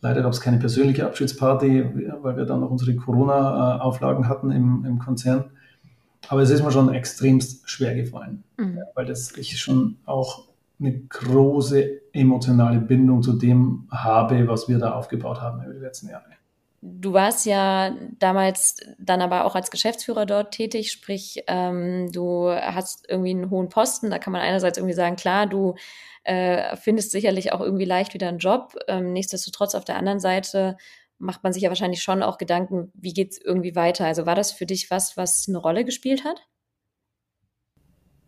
Leider gab es keine persönliche Abschiedsparty, weil wir dann noch unsere Corona-Auflagen hatten im, im Konzern. Aber es ist mir schon extremst schwer gefallen, mhm. weil das ich schon auch eine große emotionale Bindung zu dem habe, was wir da aufgebaut haben über die letzten Jahre. Du warst ja damals dann aber auch als Geschäftsführer dort tätig, sprich, ähm, du hast irgendwie einen hohen Posten. Da kann man einerseits irgendwie sagen, klar, du äh, findest sicherlich auch irgendwie leicht wieder einen Job. Ähm, nichtsdestotrotz auf der anderen Seite macht man sich ja wahrscheinlich schon auch Gedanken, wie geht es irgendwie weiter? Also war das für dich was, was eine Rolle gespielt hat?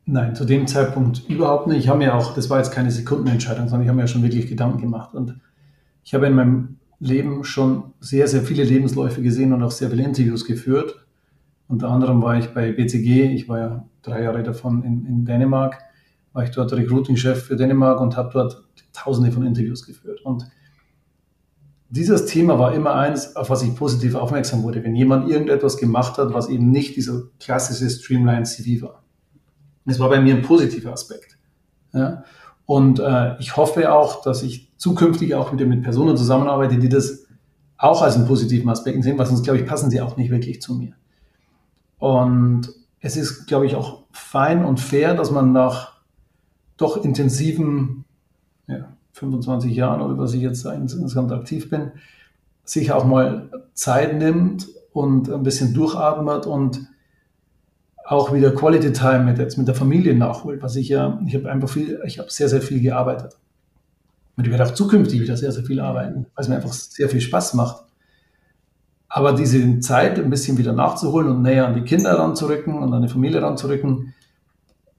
Nein, zu dem Zeitpunkt überhaupt nicht. Ich habe mir auch, das war jetzt keine Sekundenentscheidung, sondern ich habe mir ja schon wirklich Gedanken gemacht. Und ich habe in meinem Leben schon sehr, sehr viele Lebensläufe gesehen und auch sehr viele Interviews geführt. Unter anderem war ich bei BCG, ich war ja drei Jahre davon in, in Dänemark, war ich dort Recruiting-Chef für Dänemark und habe dort tausende von Interviews geführt. Und dieses Thema war immer eins, auf was ich positiv aufmerksam wurde, wenn jemand irgendetwas gemacht hat, was eben nicht dieser klassische Streamline CV war. Das war bei mir ein positiver Aspekt. Ja? Und äh, ich hoffe auch, dass ich zukünftig auch wieder mit Personen zusammenarbeite, die das auch als einen positiven Aspekt sehen, weil sonst, glaube ich, passen sie auch nicht wirklich zu mir. Und es ist, glaube ich, auch fein und fair, dass man nach doch intensiven ja, 25 Jahren oder was ich jetzt insgesamt aktiv bin, sich auch mal Zeit nimmt und ein bisschen durchatmet und auch wieder Quality Time mit, jetzt mit der Familie nachholt, was ich ja, ich habe einfach viel, ich habe sehr, sehr viel gearbeitet. Und ich werde auch zukünftig wieder sehr, sehr viel arbeiten, weil es mir einfach sehr viel Spaß macht. Aber diese Zeit ein bisschen wieder nachzuholen und näher an die Kinder ranzurücken und an die Familie ranzurücken,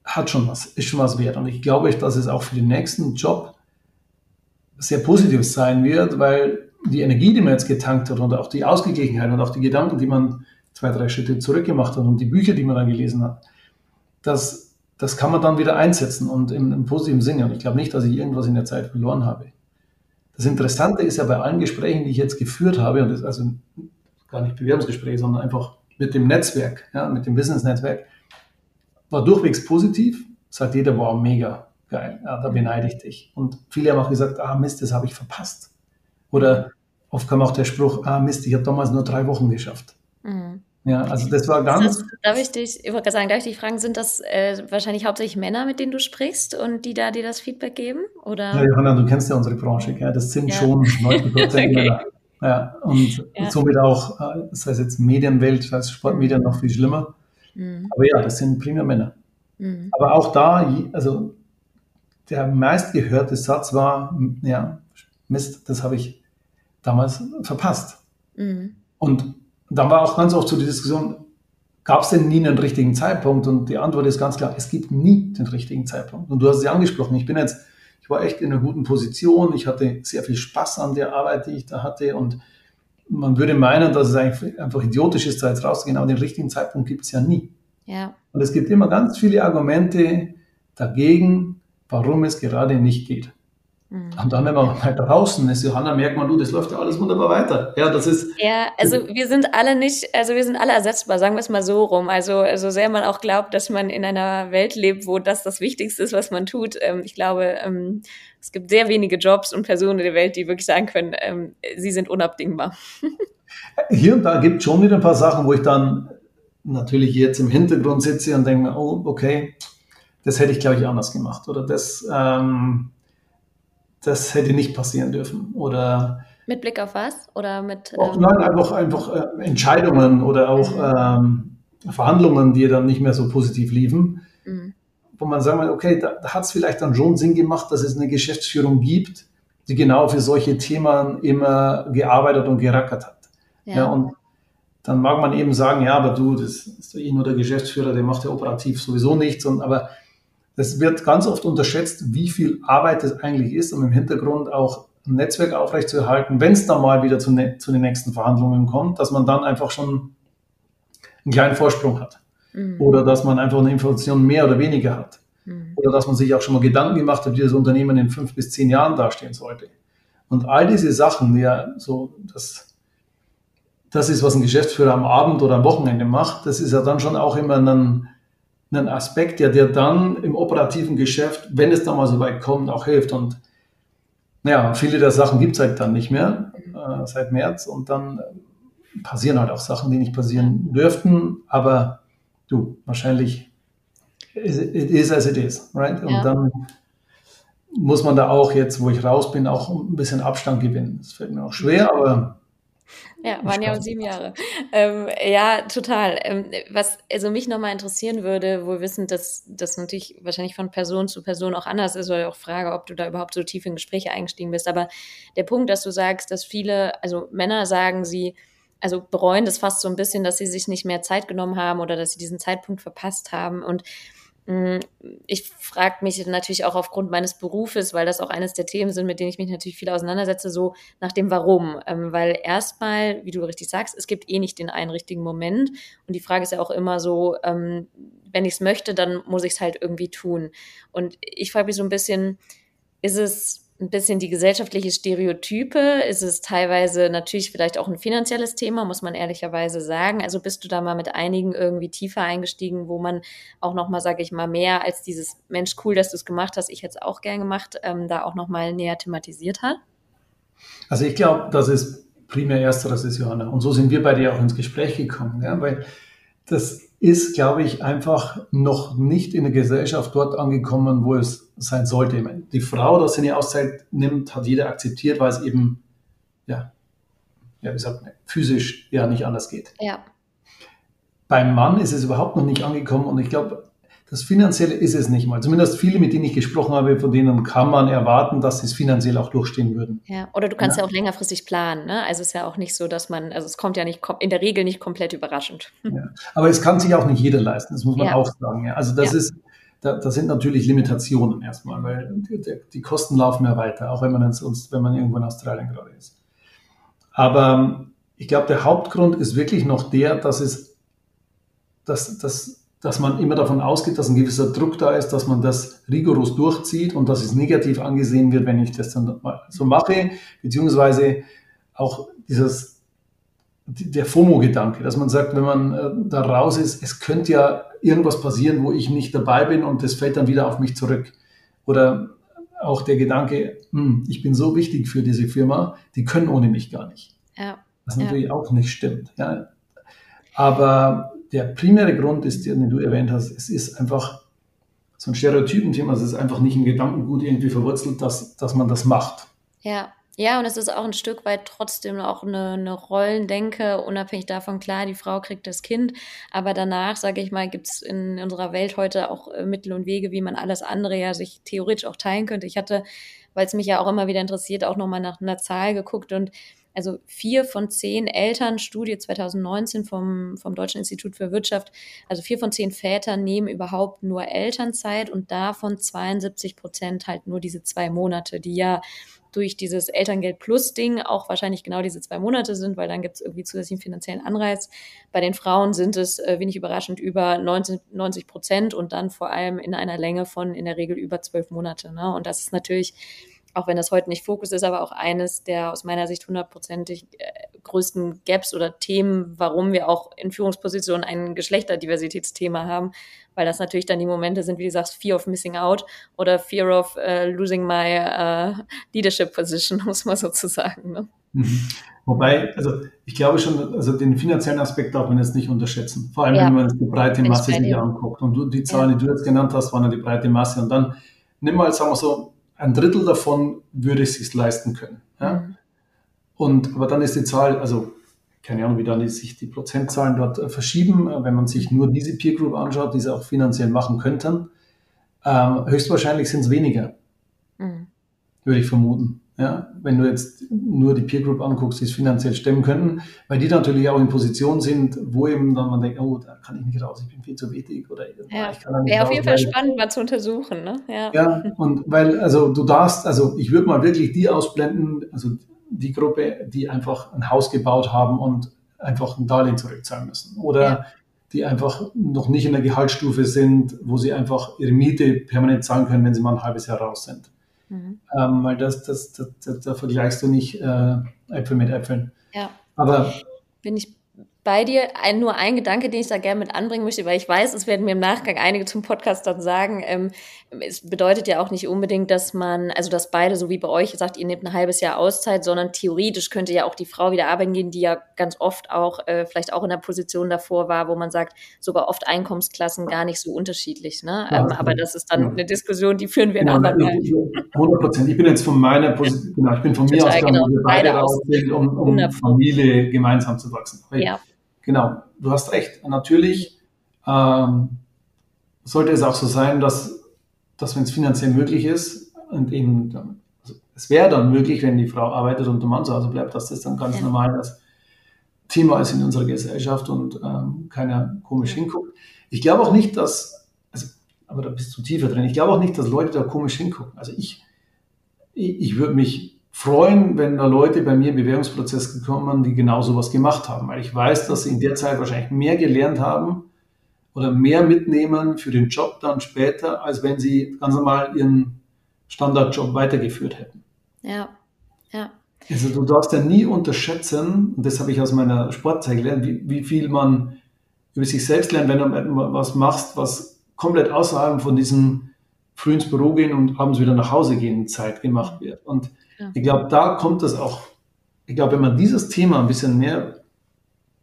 hat schon was, ist schon was wert. Und ich glaube, dass es auch für den nächsten Job sehr positiv sein wird, weil die Energie, die man jetzt getankt hat und auch die Ausgeglichenheit und auch die Gedanken, die man zwei, drei Schritte zurückgemacht hat und die Bücher, die man dann gelesen hat, das, das kann man dann wieder einsetzen und im, im positiven Sinne. Und ich glaube nicht, dass ich irgendwas in der Zeit verloren habe. Das Interessante ist ja bei allen Gesprächen, die ich jetzt geführt habe, und das also gar nicht Bewerbungsgespräche, sondern einfach mit dem Netzwerk, ja, mit dem Business-Netzwerk, war durchwegs positiv. Sagt jeder, wow, mega geil, ja, da beneide ich dich. Und viele haben auch gesagt, ah Mist, das habe ich verpasst. Oder oft kam auch der Spruch, ah Mist, ich habe damals nur drei Wochen geschafft. Mhm. Ja, also das war ganz. Das, darf ich dich, ich wollte sagen, darf ich dich fragen, sind das äh, wahrscheinlich hauptsächlich Männer, mit denen du sprichst und die da dir das Feedback geben? Oder? Ja, Johanna, du kennst ja unsere Branche, gell? das sind ja. schon 90 Prozent [LAUGHS] okay. Männer. Ja, und ja. somit auch, äh, das heißt jetzt Medienwelt, das heißt Sportmedien noch viel schlimmer. Mhm. Aber ja, das sind primär Männer. Mhm. Aber auch da, also der meistgehörte Satz war, ja, Mist, das habe ich damals verpasst. Mhm. Und dann war auch ganz oft so die Diskussion, gab es denn nie einen richtigen Zeitpunkt? Und die Antwort ist ganz klar, es gibt nie den richtigen Zeitpunkt. Und du hast es ja angesprochen, ich bin jetzt, ich war echt in einer guten Position, ich hatte sehr viel Spaß an der Arbeit, die ich da hatte und man würde meinen, dass es eigentlich einfach idiotisch ist, da jetzt rauszugehen, aber den richtigen Zeitpunkt gibt es ja nie. Ja. Und es gibt immer ganz viele Argumente dagegen, warum es gerade nicht geht. Mhm. Und dann, wenn man mal draußen ist, Johanna, merkt man, du, das läuft ja alles wunderbar weiter. Ja, das ist. Ja, also wir sind alle nicht, also wir sind alle ersetzbar, sagen wir es mal so rum. Also, so sehr man auch glaubt, dass man in einer Welt lebt, wo das das Wichtigste ist, was man tut. Ähm, ich glaube, ähm, es gibt sehr wenige Jobs und Personen in der Welt, die wirklich sagen können, ähm, sie sind unabdingbar. [LAUGHS] Hier und da gibt es schon wieder ein paar Sachen, wo ich dann natürlich jetzt im Hintergrund sitze und denke, oh, okay, das hätte ich, glaube ich, anders gemacht. Oder das, ähm, das hätte nicht passieren dürfen. Oder mit Blick auf was? Oder mit auch, ähm, Nein, einfach, einfach äh, Entscheidungen oder auch mhm. ähm, Verhandlungen, die dann nicht mehr so positiv liefen. Mhm. Wo man sagen will, okay, da, da hat es vielleicht dann schon Sinn gemacht, dass es eine Geschäftsführung gibt, die genau für solche Themen immer gearbeitet und gerackert hat. Ja. ja und dann mag man eben sagen, ja, aber du, das ist eh nur der Geschäftsführer, der macht ja operativ sowieso nichts. Und, aber es wird ganz oft unterschätzt, wie viel Arbeit es eigentlich ist, um im Hintergrund auch ein Netzwerk aufrechtzuerhalten, wenn es dann mal wieder zu, ne zu, den nächsten Verhandlungen kommt, dass man dann einfach schon einen kleinen Vorsprung hat. Mhm. Oder dass man einfach eine Information mehr oder weniger hat. Mhm. Oder dass man sich auch schon mal Gedanken gemacht hat, wie das Unternehmen in fünf bis zehn Jahren dastehen sollte. Und all diese Sachen, ja, so das, das ist, was ein Geschäftsführer am Abend oder am Wochenende macht, das ist ja dann schon auch immer ein, ein Aspekt, der dir dann im operativen Geschäft, wenn es dann mal so weit kommt, auch hilft. Und naja, viele der Sachen gibt es halt dann nicht mehr äh, seit März und dann passieren halt auch Sachen, die nicht passieren dürften, aber du, wahrscheinlich it is as it is, right? Und ja. dann muss man da auch jetzt, wo ich raus bin, auch ein bisschen Abstand gewinnen. Das fällt mir auch schwer, aber ja, waren ja auch sieben Jahre. Ähm, ja, total. Ähm, was also mich nochmal interessieren würde, wo wir wissen, dass das natürlich wahrscheinlich von Person zu Person auch anders ist, oder auch Frage, ob du da überhaupt so tief in Gespräche eingestiegen bist. Aber der Punkt, dass du sagst, dass viele, also Männer sagen, sie also bereuen das fast so ein bisschen, dass sie sich nicht mehr Zeit genommen haben oder dass sie diesen Zeitpunkt verpasst haben. Und ich frage mich natürlich auch aufgrund meines Berufes, weil das auch eines der Themen sind, mit denen ich mich natürlich viel auseinandersetze, so nach dem Warum. Ähm, weil erstmal, wie du richtig sagst, es gibt eh nicht den einen richtigen Moment. Und die Frage ist ja auch immer so, ähm, wenn ich es möchte, dann muss ich es halt irgendwie tun. Und ich frage mich so ein bisschen, ist es ein bisschen die gesellschaftliche Stereotype? Ist es teilweise natürlich vielleicht auch ein finanzielles Thema, muss man ehrlicherweise sagen? Also bist du da mal mit einigen irgendwie tiefer eingestiegen, wo man auch nochmal, sage ich mal, mehr als dieses Mensch, cool, dass du es gemacht hast, ich hätte es auch gern gemacht, ähm, da auch nochmal näher thematisiert hat? Also ich glaube, das ist primär ersteres ist, Johanna. Und so sind wir bei dir auch ins Gespräch gekommen, ja, weil das ist, glaube ich, einfach noch nicht in der Gesellschaft dort angekommen, wo es sein sollte. Die Frau, dass sie eine Auszeit nimmt, hat jeder akzeptiert, weil es eben, ja, ja, wie sagt man, physisch ja nicht anders geht. Ja. Beim Mann ist es überhaupt noch nicht angekommen und ich glaube, das Finanzielle ist es nicht mal. Zumindest viele, mit denen ich gesprochen habe, von denen kann man erwarten, dass sie es finanziell auch durchstehen würden. Ja, oder du kannst ja, ja auch längerfristig planen. Ne? Also es ist ja auch nicht so, dass man, also es kommt ja nicht in der Regel nicht komplett überraschend. [LAUGHS] Ja. Aber es kann sich auch nicht jeder leisten, das muss man ja. auch sagen. Also das ist, da, das sind natürlich Limitationen erstmal, weil die, die, Kosten laufen ja weiter, auch wenn man sonst, wenn man irgendwo in Australien gerade ist. Aber ich glaube, der Hauptgrund ist wirklich noch der, dass es, dass, dass dass man immer davon ausgeht, dass ein gewisser Druck da ist, dass man das rigoros durchzieht und dass es negativ angesehen wird, wenn ich das dann mal so mache, beziehungsweise auch dieses, der FOMO-Gedanke, dass man sagt, wenn man äh, da raus ist, es könnte ja irgendwas passieren, wo ich nicht dabei bin und das fällt dann wieder auf mich zurück. Oder auch der Gedanke, hm, ich bin so wichtig für diese Firma, die können ohne mich gar nicht. Ja. Was natürlich ja. auch nicht stimmt. Ja. Aber der primäre Grund ist, den du erwähnt hast, es ist einfach so ein Stereotypenthema, es ist einfach nicht im Gedankengut irgendwie verwurzelt, dass, dass man das macht. Ja, ja, und es ist auch ein Stück weit trotzdem auch eine, eine Rollendenke, unabhängig davon, klar, die Frau kriegt das Kind, aber danach, sage ich mal, gibt es in unserer Welt heute auch äh, Mittel und Wege, wie man alles andere ja sich theoretisch auch teilen könnte. Ich hatte, weil es mich ja auch immer wieder interessiert, auch nochmal nach einer Zahl geguckt und also vier von zehn Eltern, Studie 2019 vom, vom Deutschen Institut für Wirtschaft, also vier von zehn Vätern nehmen überhaupt nur Elternzeit und davon 72 Prozent halt nur diese zwei Monate, die ja durch dieses Elterngeld Plus Ding auch wahrscheinlich genau diese zwei Monate sind, weil dann gibt es irgendwie zusätzlichen finanziellen Anreiz. Bei den Frauen sind es äh, wenig überraschend über 90, 90 Prozent und dann vor allem in einer Länge von in der Regel über zwölf Monate. Ne? Und das ist natürlich auch wenn das heute nicht Fokus ist, aber auch eines der aus meiner Sicht hundertprozentig äh, größten Gaps oder Themen, warum wir auch in Führungspositionen ein Geschlechterdiversitätsthema haben, weil das natürlich dann die Momente sind, wie du sagst, Fear of Missing Out oder Fear of uh, Losing My uh, Leadership Position, [LAUGHS] muss man sozusagen. Ne? Mhm. Wobei, also ich glaube schon, also den finanziellen Aspekt darf man jetzt nicht unterschätzen. Vor allem, ja. wenn man die breite Masse sich anguckt. Und du, die Zahlen, ja. die du jetzt genannt hast, waren ja die breite Masse. Und dann nimm mal, sagen wir so, ein Drittel davon würde es sich leisten können. Ja? Mhm. Und, aber dann ist die Zahl, also keine Ahnung, wie dann sich die Prozentzahlen dort äh, verschieben, äh, wenn man sich nur diese Peer Group anschaut, die sie auch finanziell machen könnten. Ähm, höchstwahrscheinlich sind es weniger, mhm. würde ich vermuten. Ja, wenn du jetzt nur die Peer Group anguckst, die es finanziell stemmen könnten, weil die natürlich auch in Position sind, wo eben dann man denkt, oh, da kann ich nicht raus, ich bin viel zu wichtig oder ja. ich kann da nicht Wäre auf jeden Fall spannend, mal zu untersuchen, ne? Ja. ja, und weil, also du darfst, also ich würde mal wirklich die ausblenden, also die Gruppe, die einfach ein Haus gebaut haben und einfach ein Darlehen zurückzahlen müssen. Oder ja. die einfach noch nicht in der Gehaltsstufe sind, wo sie einfach ihre Miete permanent zahlen können, wenn sie mal ein halbes Jahr raus sind. Mhm. Ähm, weil das, das, das, das, da vergleichst du nicht äh, Äpfel mit Äpfeln. Ja. Aber bin ich bei dir. Ein, nur ein Gedanke, den ich da gerne mit anbringen möchte, weil ich weiß, es werden mir im Nachgang einige zum Podcast dann sagen. Ähm, es bedeutet ja auch nicht unbedingt, dass man, also dass beide, so wie bei euch, sagt, ihr nehmt ein halbes Jahr Auszeit, sondern theoretisch könnte ja auch die Frau wieder arbeiten gehen, die ja ganz oft auch, äh, vielleicht auch in der Position davor war, wo man sagt, sogar oft Einkommensklassen gar nicht so unterschiedlich. Ne? Ja, ähm, aber das ist dann ja. eine Diskussion, die führen wir genau, in anderen 100 Prozent. Ich bin jetzt von meiner Position, genau, ich bin von mir aus, genau, wir beide raus sind, um, um Familie gemeinsam zu wachsen. Ja. Genau, du hast recht. Natürlich ähm, sollte es auch so sein, dass, dass wenn es finanziell möglich ist und eben, also es wäre dann möglich, wenn die Frau arbeitet und der Mann zu Hause bleibt, dass das dann ganz ja. normal das Thema ist in unserer Gesellschaft und ähm, keiner komisch hinguckt. Ich glaube auch nicht, dass, also, aber da bist du tiefer drin, ich glaube auch nicht, dass Leute da komisch hingucken. Also ich, ich, ich würde mich freuen, wenn da Leute bei mir im Bewerbungsprozess gekommen, die genau sowas gemacht haben, weil ich weiß, dass sie in der Zeit wahrscheinlich mehr gelernt haben oder mehr mitnehmen für den Job dann später, als wenn sie ganz normal ihren Standardjob weitergeführt hätten. Ja, ja. Also du darfst ja nie unterschätzen, und das habe ich aus meiner Sportzeit gelernt, wie, wie viel man über sich selbst lernt, wenn du was machst, was komplett außerhalb von diesem früh ins Büro gehen und abends wieder nach Hause gehen Zeit gemacht wird. Und ja. ich glaube, da kommt das auch. Ich glaube, wenn man dieses Thema ein bisschen mehr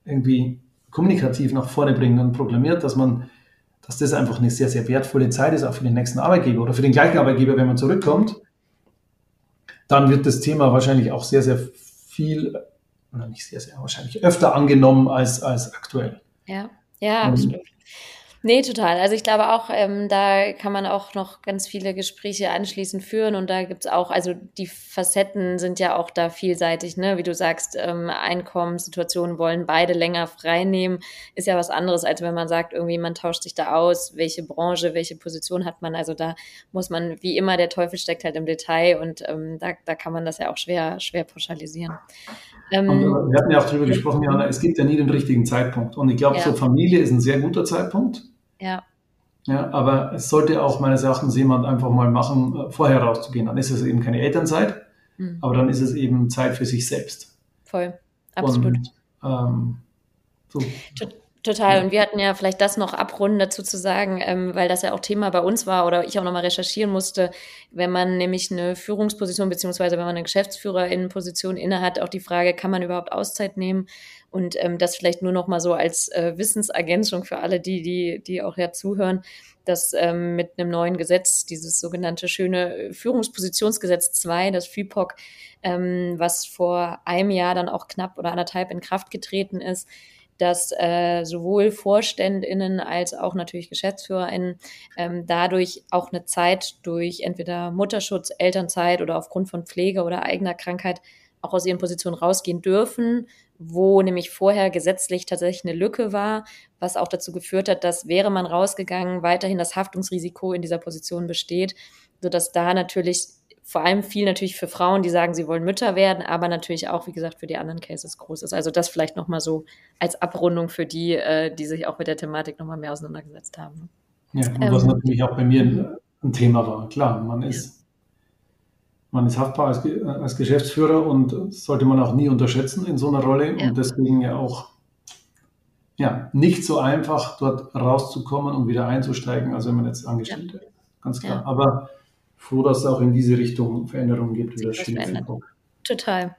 irgendwie kommunikativ nach vorne bringt und proklamiert, dass man, dass das einfach eine sehr, sehr wertvolle Zeit ist, auch für den nächsten Arbeitgeber oder für den gleichen Arbeitgeber, wenn man zurückkommt, dann wird das Thema wahrscheinlich auch sehr, sehr viel, oder nicht sehr, sehr, wahrscheinlich öfter angenommen als, als aktuell. Ja, ja, absolut. Nee, total. Also ich glaube auch, ähm, da kann man auch noch ganz viele Gespräche anschließend führen und da gibt's auch, also die Facetten sind ja auch da vielseitig, ne? Wie du sagst, ähm, Einkommenssituationen wollen beide länger frei nehmen, ist ja was anderes, als wenn man sagt, irgendwie man tauscht sich da aus, welche Branche, welche Position hat man. Also da muss man, wie immer, der Teufel steckt halt im Detail und ähm, da, da kann man das ja auch schwer, schwer pauschalisieren. Ähm, und wir hatten ja auch darüber gesprochen, Jana, es gibt ja nie den richtigen Zeitpunkt. Und ich glaube, ja. so Familie ist ein sehr guter Zeitpunkt. Ja. Ja, aber es sollte auch meines Erachtens jemand einfach mal machen, äh, vorher rauszugehen. Dann ist es eben keine Elternzeit, mhm. aber dann ist es eben Zeit für sich selbst. Voll, absolut. Und, ähm, so. Total. Und wir hatten ja vielleicht das noch abrunden dazu zu sagen, ähm, weil das ja auch Thema bei uns war oder ich auch nochmal recherchieren musste, wenn man nämlich eine Führungsposition beziehungsweise wenn man eine Geschäftsführerinnenposition innehat, auch die Frage, kann man überhaupt Auszeit nehmen? Und ähm, das vielleicht nur noch mal so als äh, Wissensergänzung für alle, die, die, die auch ja zuhören, dass ähm, mit einem neuen Gesetz, dieses sogenannte schöne Führungspositionsgesetz 2, das FIPOC, ähm, was vor einem Jahr dann auch knapp oder anderthalb in Kraft getreten ist, dass äh, sowohl VorständInnen als auch natürlich GeschäftsführerInnen ähm, dadurch auch eine Zeit durch entweder Mutterschutz, Elternzeit oder aufgrund von Pflege oder eigener Krankheit auch aus ihren Positionen rausgehen dürfen, wo nämlich vorher gesetzlich tatsächlich eine Lücke war, was auch dazu geführt hat, dass wäre man rausgegangen, weiterhin das Haftungsrisiko in dieser Position besteht, sodass da natürlich vor allem viel natürlich für Frauen, die sagen, sie wollen Mütter werden, aber natürlich auch, wie gesagt, für die anderen Cases groß ist. Also das vielleicht nochmal so als Abrundung für die, äh, die sich auch mit der Thematik nochmal mehr auseinandergesetzt haben. Ja, und ähm, was natürlich auch bei mir ein Thema war. Klar, man ist, man ist haftbar als, als Geschäftsführer und sollte man auch nie unterschätzen in so einer Rolle ja. und deswegen ja auch ja, nicht so einfach, dort rauszukommen und wieder einzusteigen, als wenn man jetzt angestellt ja. ist. Ganz klar. Ja. Aber froh, dass es auch in diese Richtung Veränderungen gibt, wie das. Total.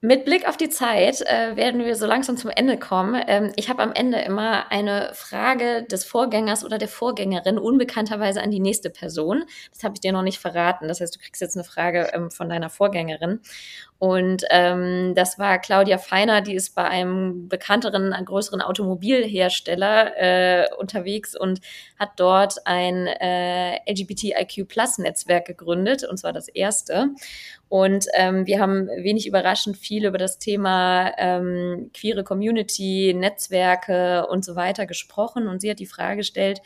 Mit Blick auf die Zeit äh, werden wir so langsam zum Ende kommen. Ähm, ich habe am Ende immer eine Frage des Vorgängers oder der Vorgängerin unbekannterweise an die nächste Person. Das habe ich dir noch nicht verraten. Das heißt, du kriegst jetzt eine Frage ähm, von deiner Vorgängerin. Und ähm, das war Claudia Feiner, die ist bei einem bekannteren, größeren Automobilhersteller äh, unterwegs und hat dort ein äh, LGBTIQ-Plus-Netzwerk gegründet, und zwar das erste. Und ähm, wir haben wenig überraschend viel über das Thema ähm, queere Community, Netzwerke und so weiter gesprochen. Und sie hat die Frage gestellt,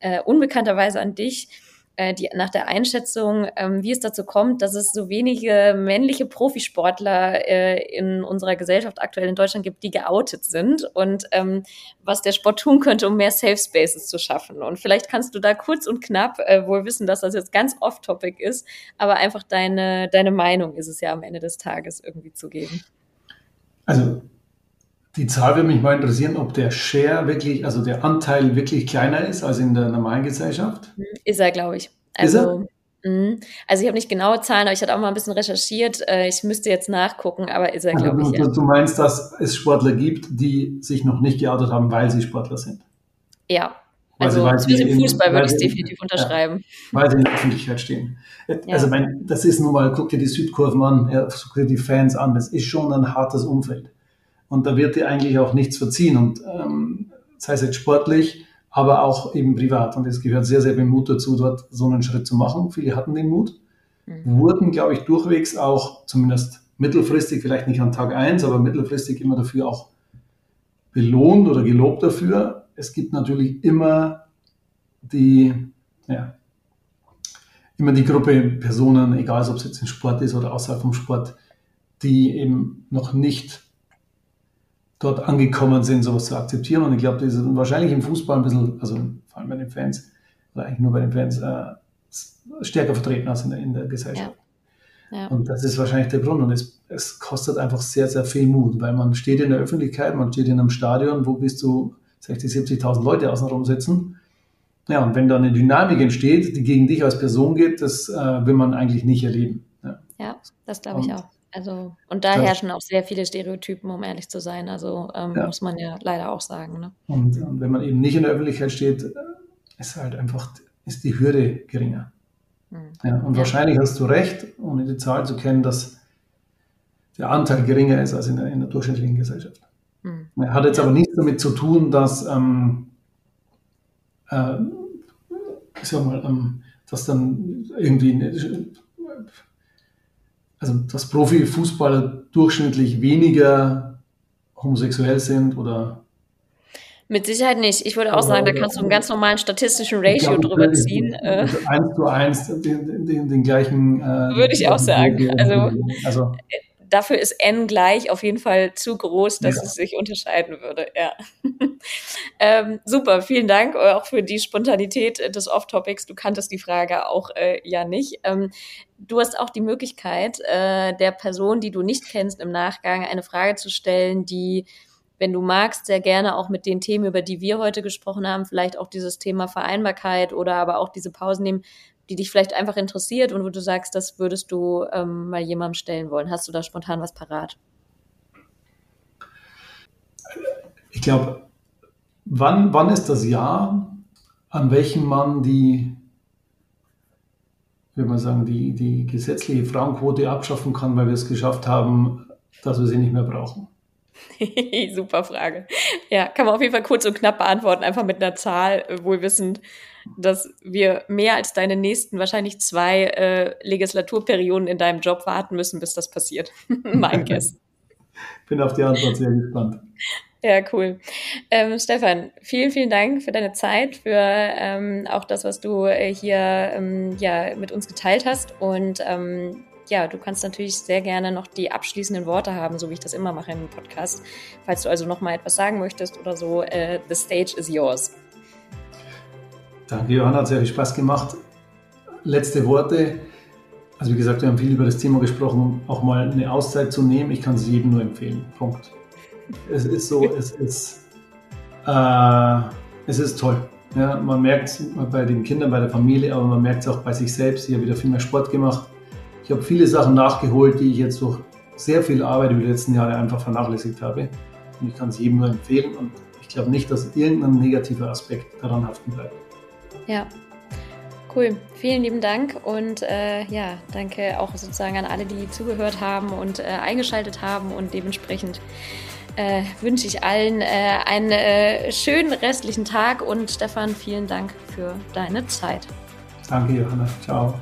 äh, unbekannterweise an dich, äh, die, nach der Einschätzung, ähm, wie es dazu kommt, dass es so wenige männliche Profisportler äh, in unserer Gesellschaft aktuell in Deutschland gibt, die geoutet sind und ähm, was der Sport tun könnte, um mehr Safe Spaces zu schaffen. Und vielleicht kannst du da kurz und knapp äh, wohl wissen, dass das jetzt ganz off-topic ist, aber einfach deine, deine Meinung ist es ja am Ende des Tages irgendwie zu geben. Also die Zahl würde mich mal interessieren, ob der Share wirklich, also der Anteil wirklich kleiner ist als in der normalen Gesellschaft. Ist er, glaube ich. Also, mh. also ich habe nicht genaue Zahlen, aber ich hatte auch mal ein bisschen recherchiert. Äh, ich müsste jetzt nachgucken, aber ist er, glaube also, ich. Du, ja. du meinst, dass es Sportler gibt, die sich noch nicht geoutet haben, weil sie Sportler sind? Ja, also weil sie, im Fußball würde ich es definitiv unterschreiben. Ja, weil sie in der Öffentlichkeit stehen. Ja. Also mein, das ist nun mal, guck dir die Südkurven an, ja, guck dir die Fans an, das ist schon ein hartes Umfeld. Und da wird dir eigentlich auch nichts verziehen. Und ähm, sei es jetzt sportlich, aber auch eben privat. Und es gehört sehr, sehr viel Mut dazu, dort so einen Schritt zu machen. Viele hatten den Mut, mhm. wurden, glaube ich, durchwegs auch zumindest mittelfristig, vielleicht nicht an Tag eins, aber mittelfristig immer dafür auch belohnt oder gelobt dafür. Es gibt natürlich immer die, ja, immer die Gruppe Personen, egal ob es jetzt im Sport ist oder außerhalb vom Sport, die eben noch nicht dort angekommen sind, sowas zu akzeptieren. Und ich glaube, das ist wahrscheinlich im Fußball ein bisschen, also vor allem bei den Fans, oder eigentlich nur bei den Fans, äh, stärker vertreten als in der, in der Gesellschaft. Ja. Ja. Und das ist wahrscheinlich der Grund. Und es, es kostet einfach sehr, sehr viel Mut, weil man steht in der Öffentlichkeit, man steht in einem Stadion, wo bis zu 60.000, 70.000 Leute außenrum sitzen. Ja, und wenn da eine Dynamik entsteht, die gegen dich als Person geht, das äh, will man eigentlich nicht erleben. Ja, ja das glaube ich auch. Also, und da herrschen auch sehr viele Stereotypen, um ehrlich zu sein. Also ähm, ja. muss man ja leider auch sagen. Ne? Und, und, wenn man eben nicht in der Öffentlichkeit steht, ist halt einfach, ist die Hürde geringer. Mhm. Ja, und ja. wahrscheinlich hast du recht, ohne die Zahl zu kennen, dass der Anteil geringer ist als in der, in der durchschnittlichen Gesellschaft. Mhm. Hat jetzt aber nichts damit zu tun, dass, ähm, äh, ich sag mal, ähm, dass dann irgendwie also dass Profifußballer durchschnittlich weniger homosexuell sind oder mit Sicherheit nicht. Ich würde auch sagen, da kannst du einen ganz normalen statistischen Ratio glaube, drüber ziehen. Also eins zu eins den, den, den gleichen. Äh, würde ich auch sagen. Also, also dafür ist n gleich auf jeden Fall zu groß, dass ja. es sich unterscheiden würde. Ja. [LAUGHS] ähm, super, vielen Dank auch für die Spontanität des Off-Topics. Du kanntest die Frage auch äh, ja nicht. Ähm, du hast auch die Möglichkeit, äh, der Person, die du nicht kennst, im Nachgang eine Frage zu stellen, die wenn du magst, sehr gerne auch mit den Themen, über die wir heute gesprochen haben, vielleicht auch dieses Thema Vereinbarkeit oder aber auch diese Pausen nehmen, die dich vielleicht einfach interessiert und wo du sagst, das würdest du ähm, mal jemandem stellen wollen. Hast du da spontan was parat? Ich glaube, wann, wann ist das Jahr, an welchem man die, würde man sagen, die, die gesetzliche Frauenquote abschaffen kann, weil wir es geschafft haben, dass wir sie nicht mehr brauchen? [LAUGHS] Super Frage. Ja, kann man auf jeden Fall kurz und knapp beantworten, einfach mit einer Zahl, äh, wohl wissend, dass wir mehr als deine nächsten wahrscheinlich zwei äh, Legislaturperioden in deinem Job warten müssen, bis das passiert. [LAUGHS] mein [LAUGHS] Guess. Bin auf die Antwort sehr gespannt. Ja, cool. Ähm, Stefan, vielen, vielen Dank für deine Zeit, für ähm, auch das, was du äh, hier ähm, ja, mit uns geteilt hast. Und ähm, ja, du kannst natürlich sehr gerne noch die abschließenden Worte haben, so wie ich das immer mache im Podcast. Falls du also noch mal etwas sagen möchtest oder so, äh, the stage is yours. Danke, Johanna, hat sehr viel Spaß gemacht. Letzte Worte. Also wie gesagt, wir haben viel über das Thema gesprochen, auch mal eine Auszeit zu nehmen. Ich kann es jedem nur empfehlen. Punkt. Es ist so, es ist, äh, es ist toll. Ja, man merkt es bei den Kindern, bei der Familie, aber man merkt es auch bei sich selbst. Ich habe wieder viel mehr Sport gemacht. Ich habe viele Sachen nachgeholt, die ich jetzt durch sehr viel Arbeit über die letzten Jahre einfach vernachlässigt habe. Und ich kann es jedem nur empfehlen und ich glaube nicht, dass irgendein negativer Aspekt daran haften bleibt. Ja, Cool, vielen lieben Dank und äh, ja, danke auch sozusagen an alle, die zugehört haben und äh, eingeschaltet haben und dementsprechend äh, wünsche ich allen äh, einen äh, schönen restlichen Tag und Stefan, vielen Dank für deine Zeit. Danke, Johanna. Ciao.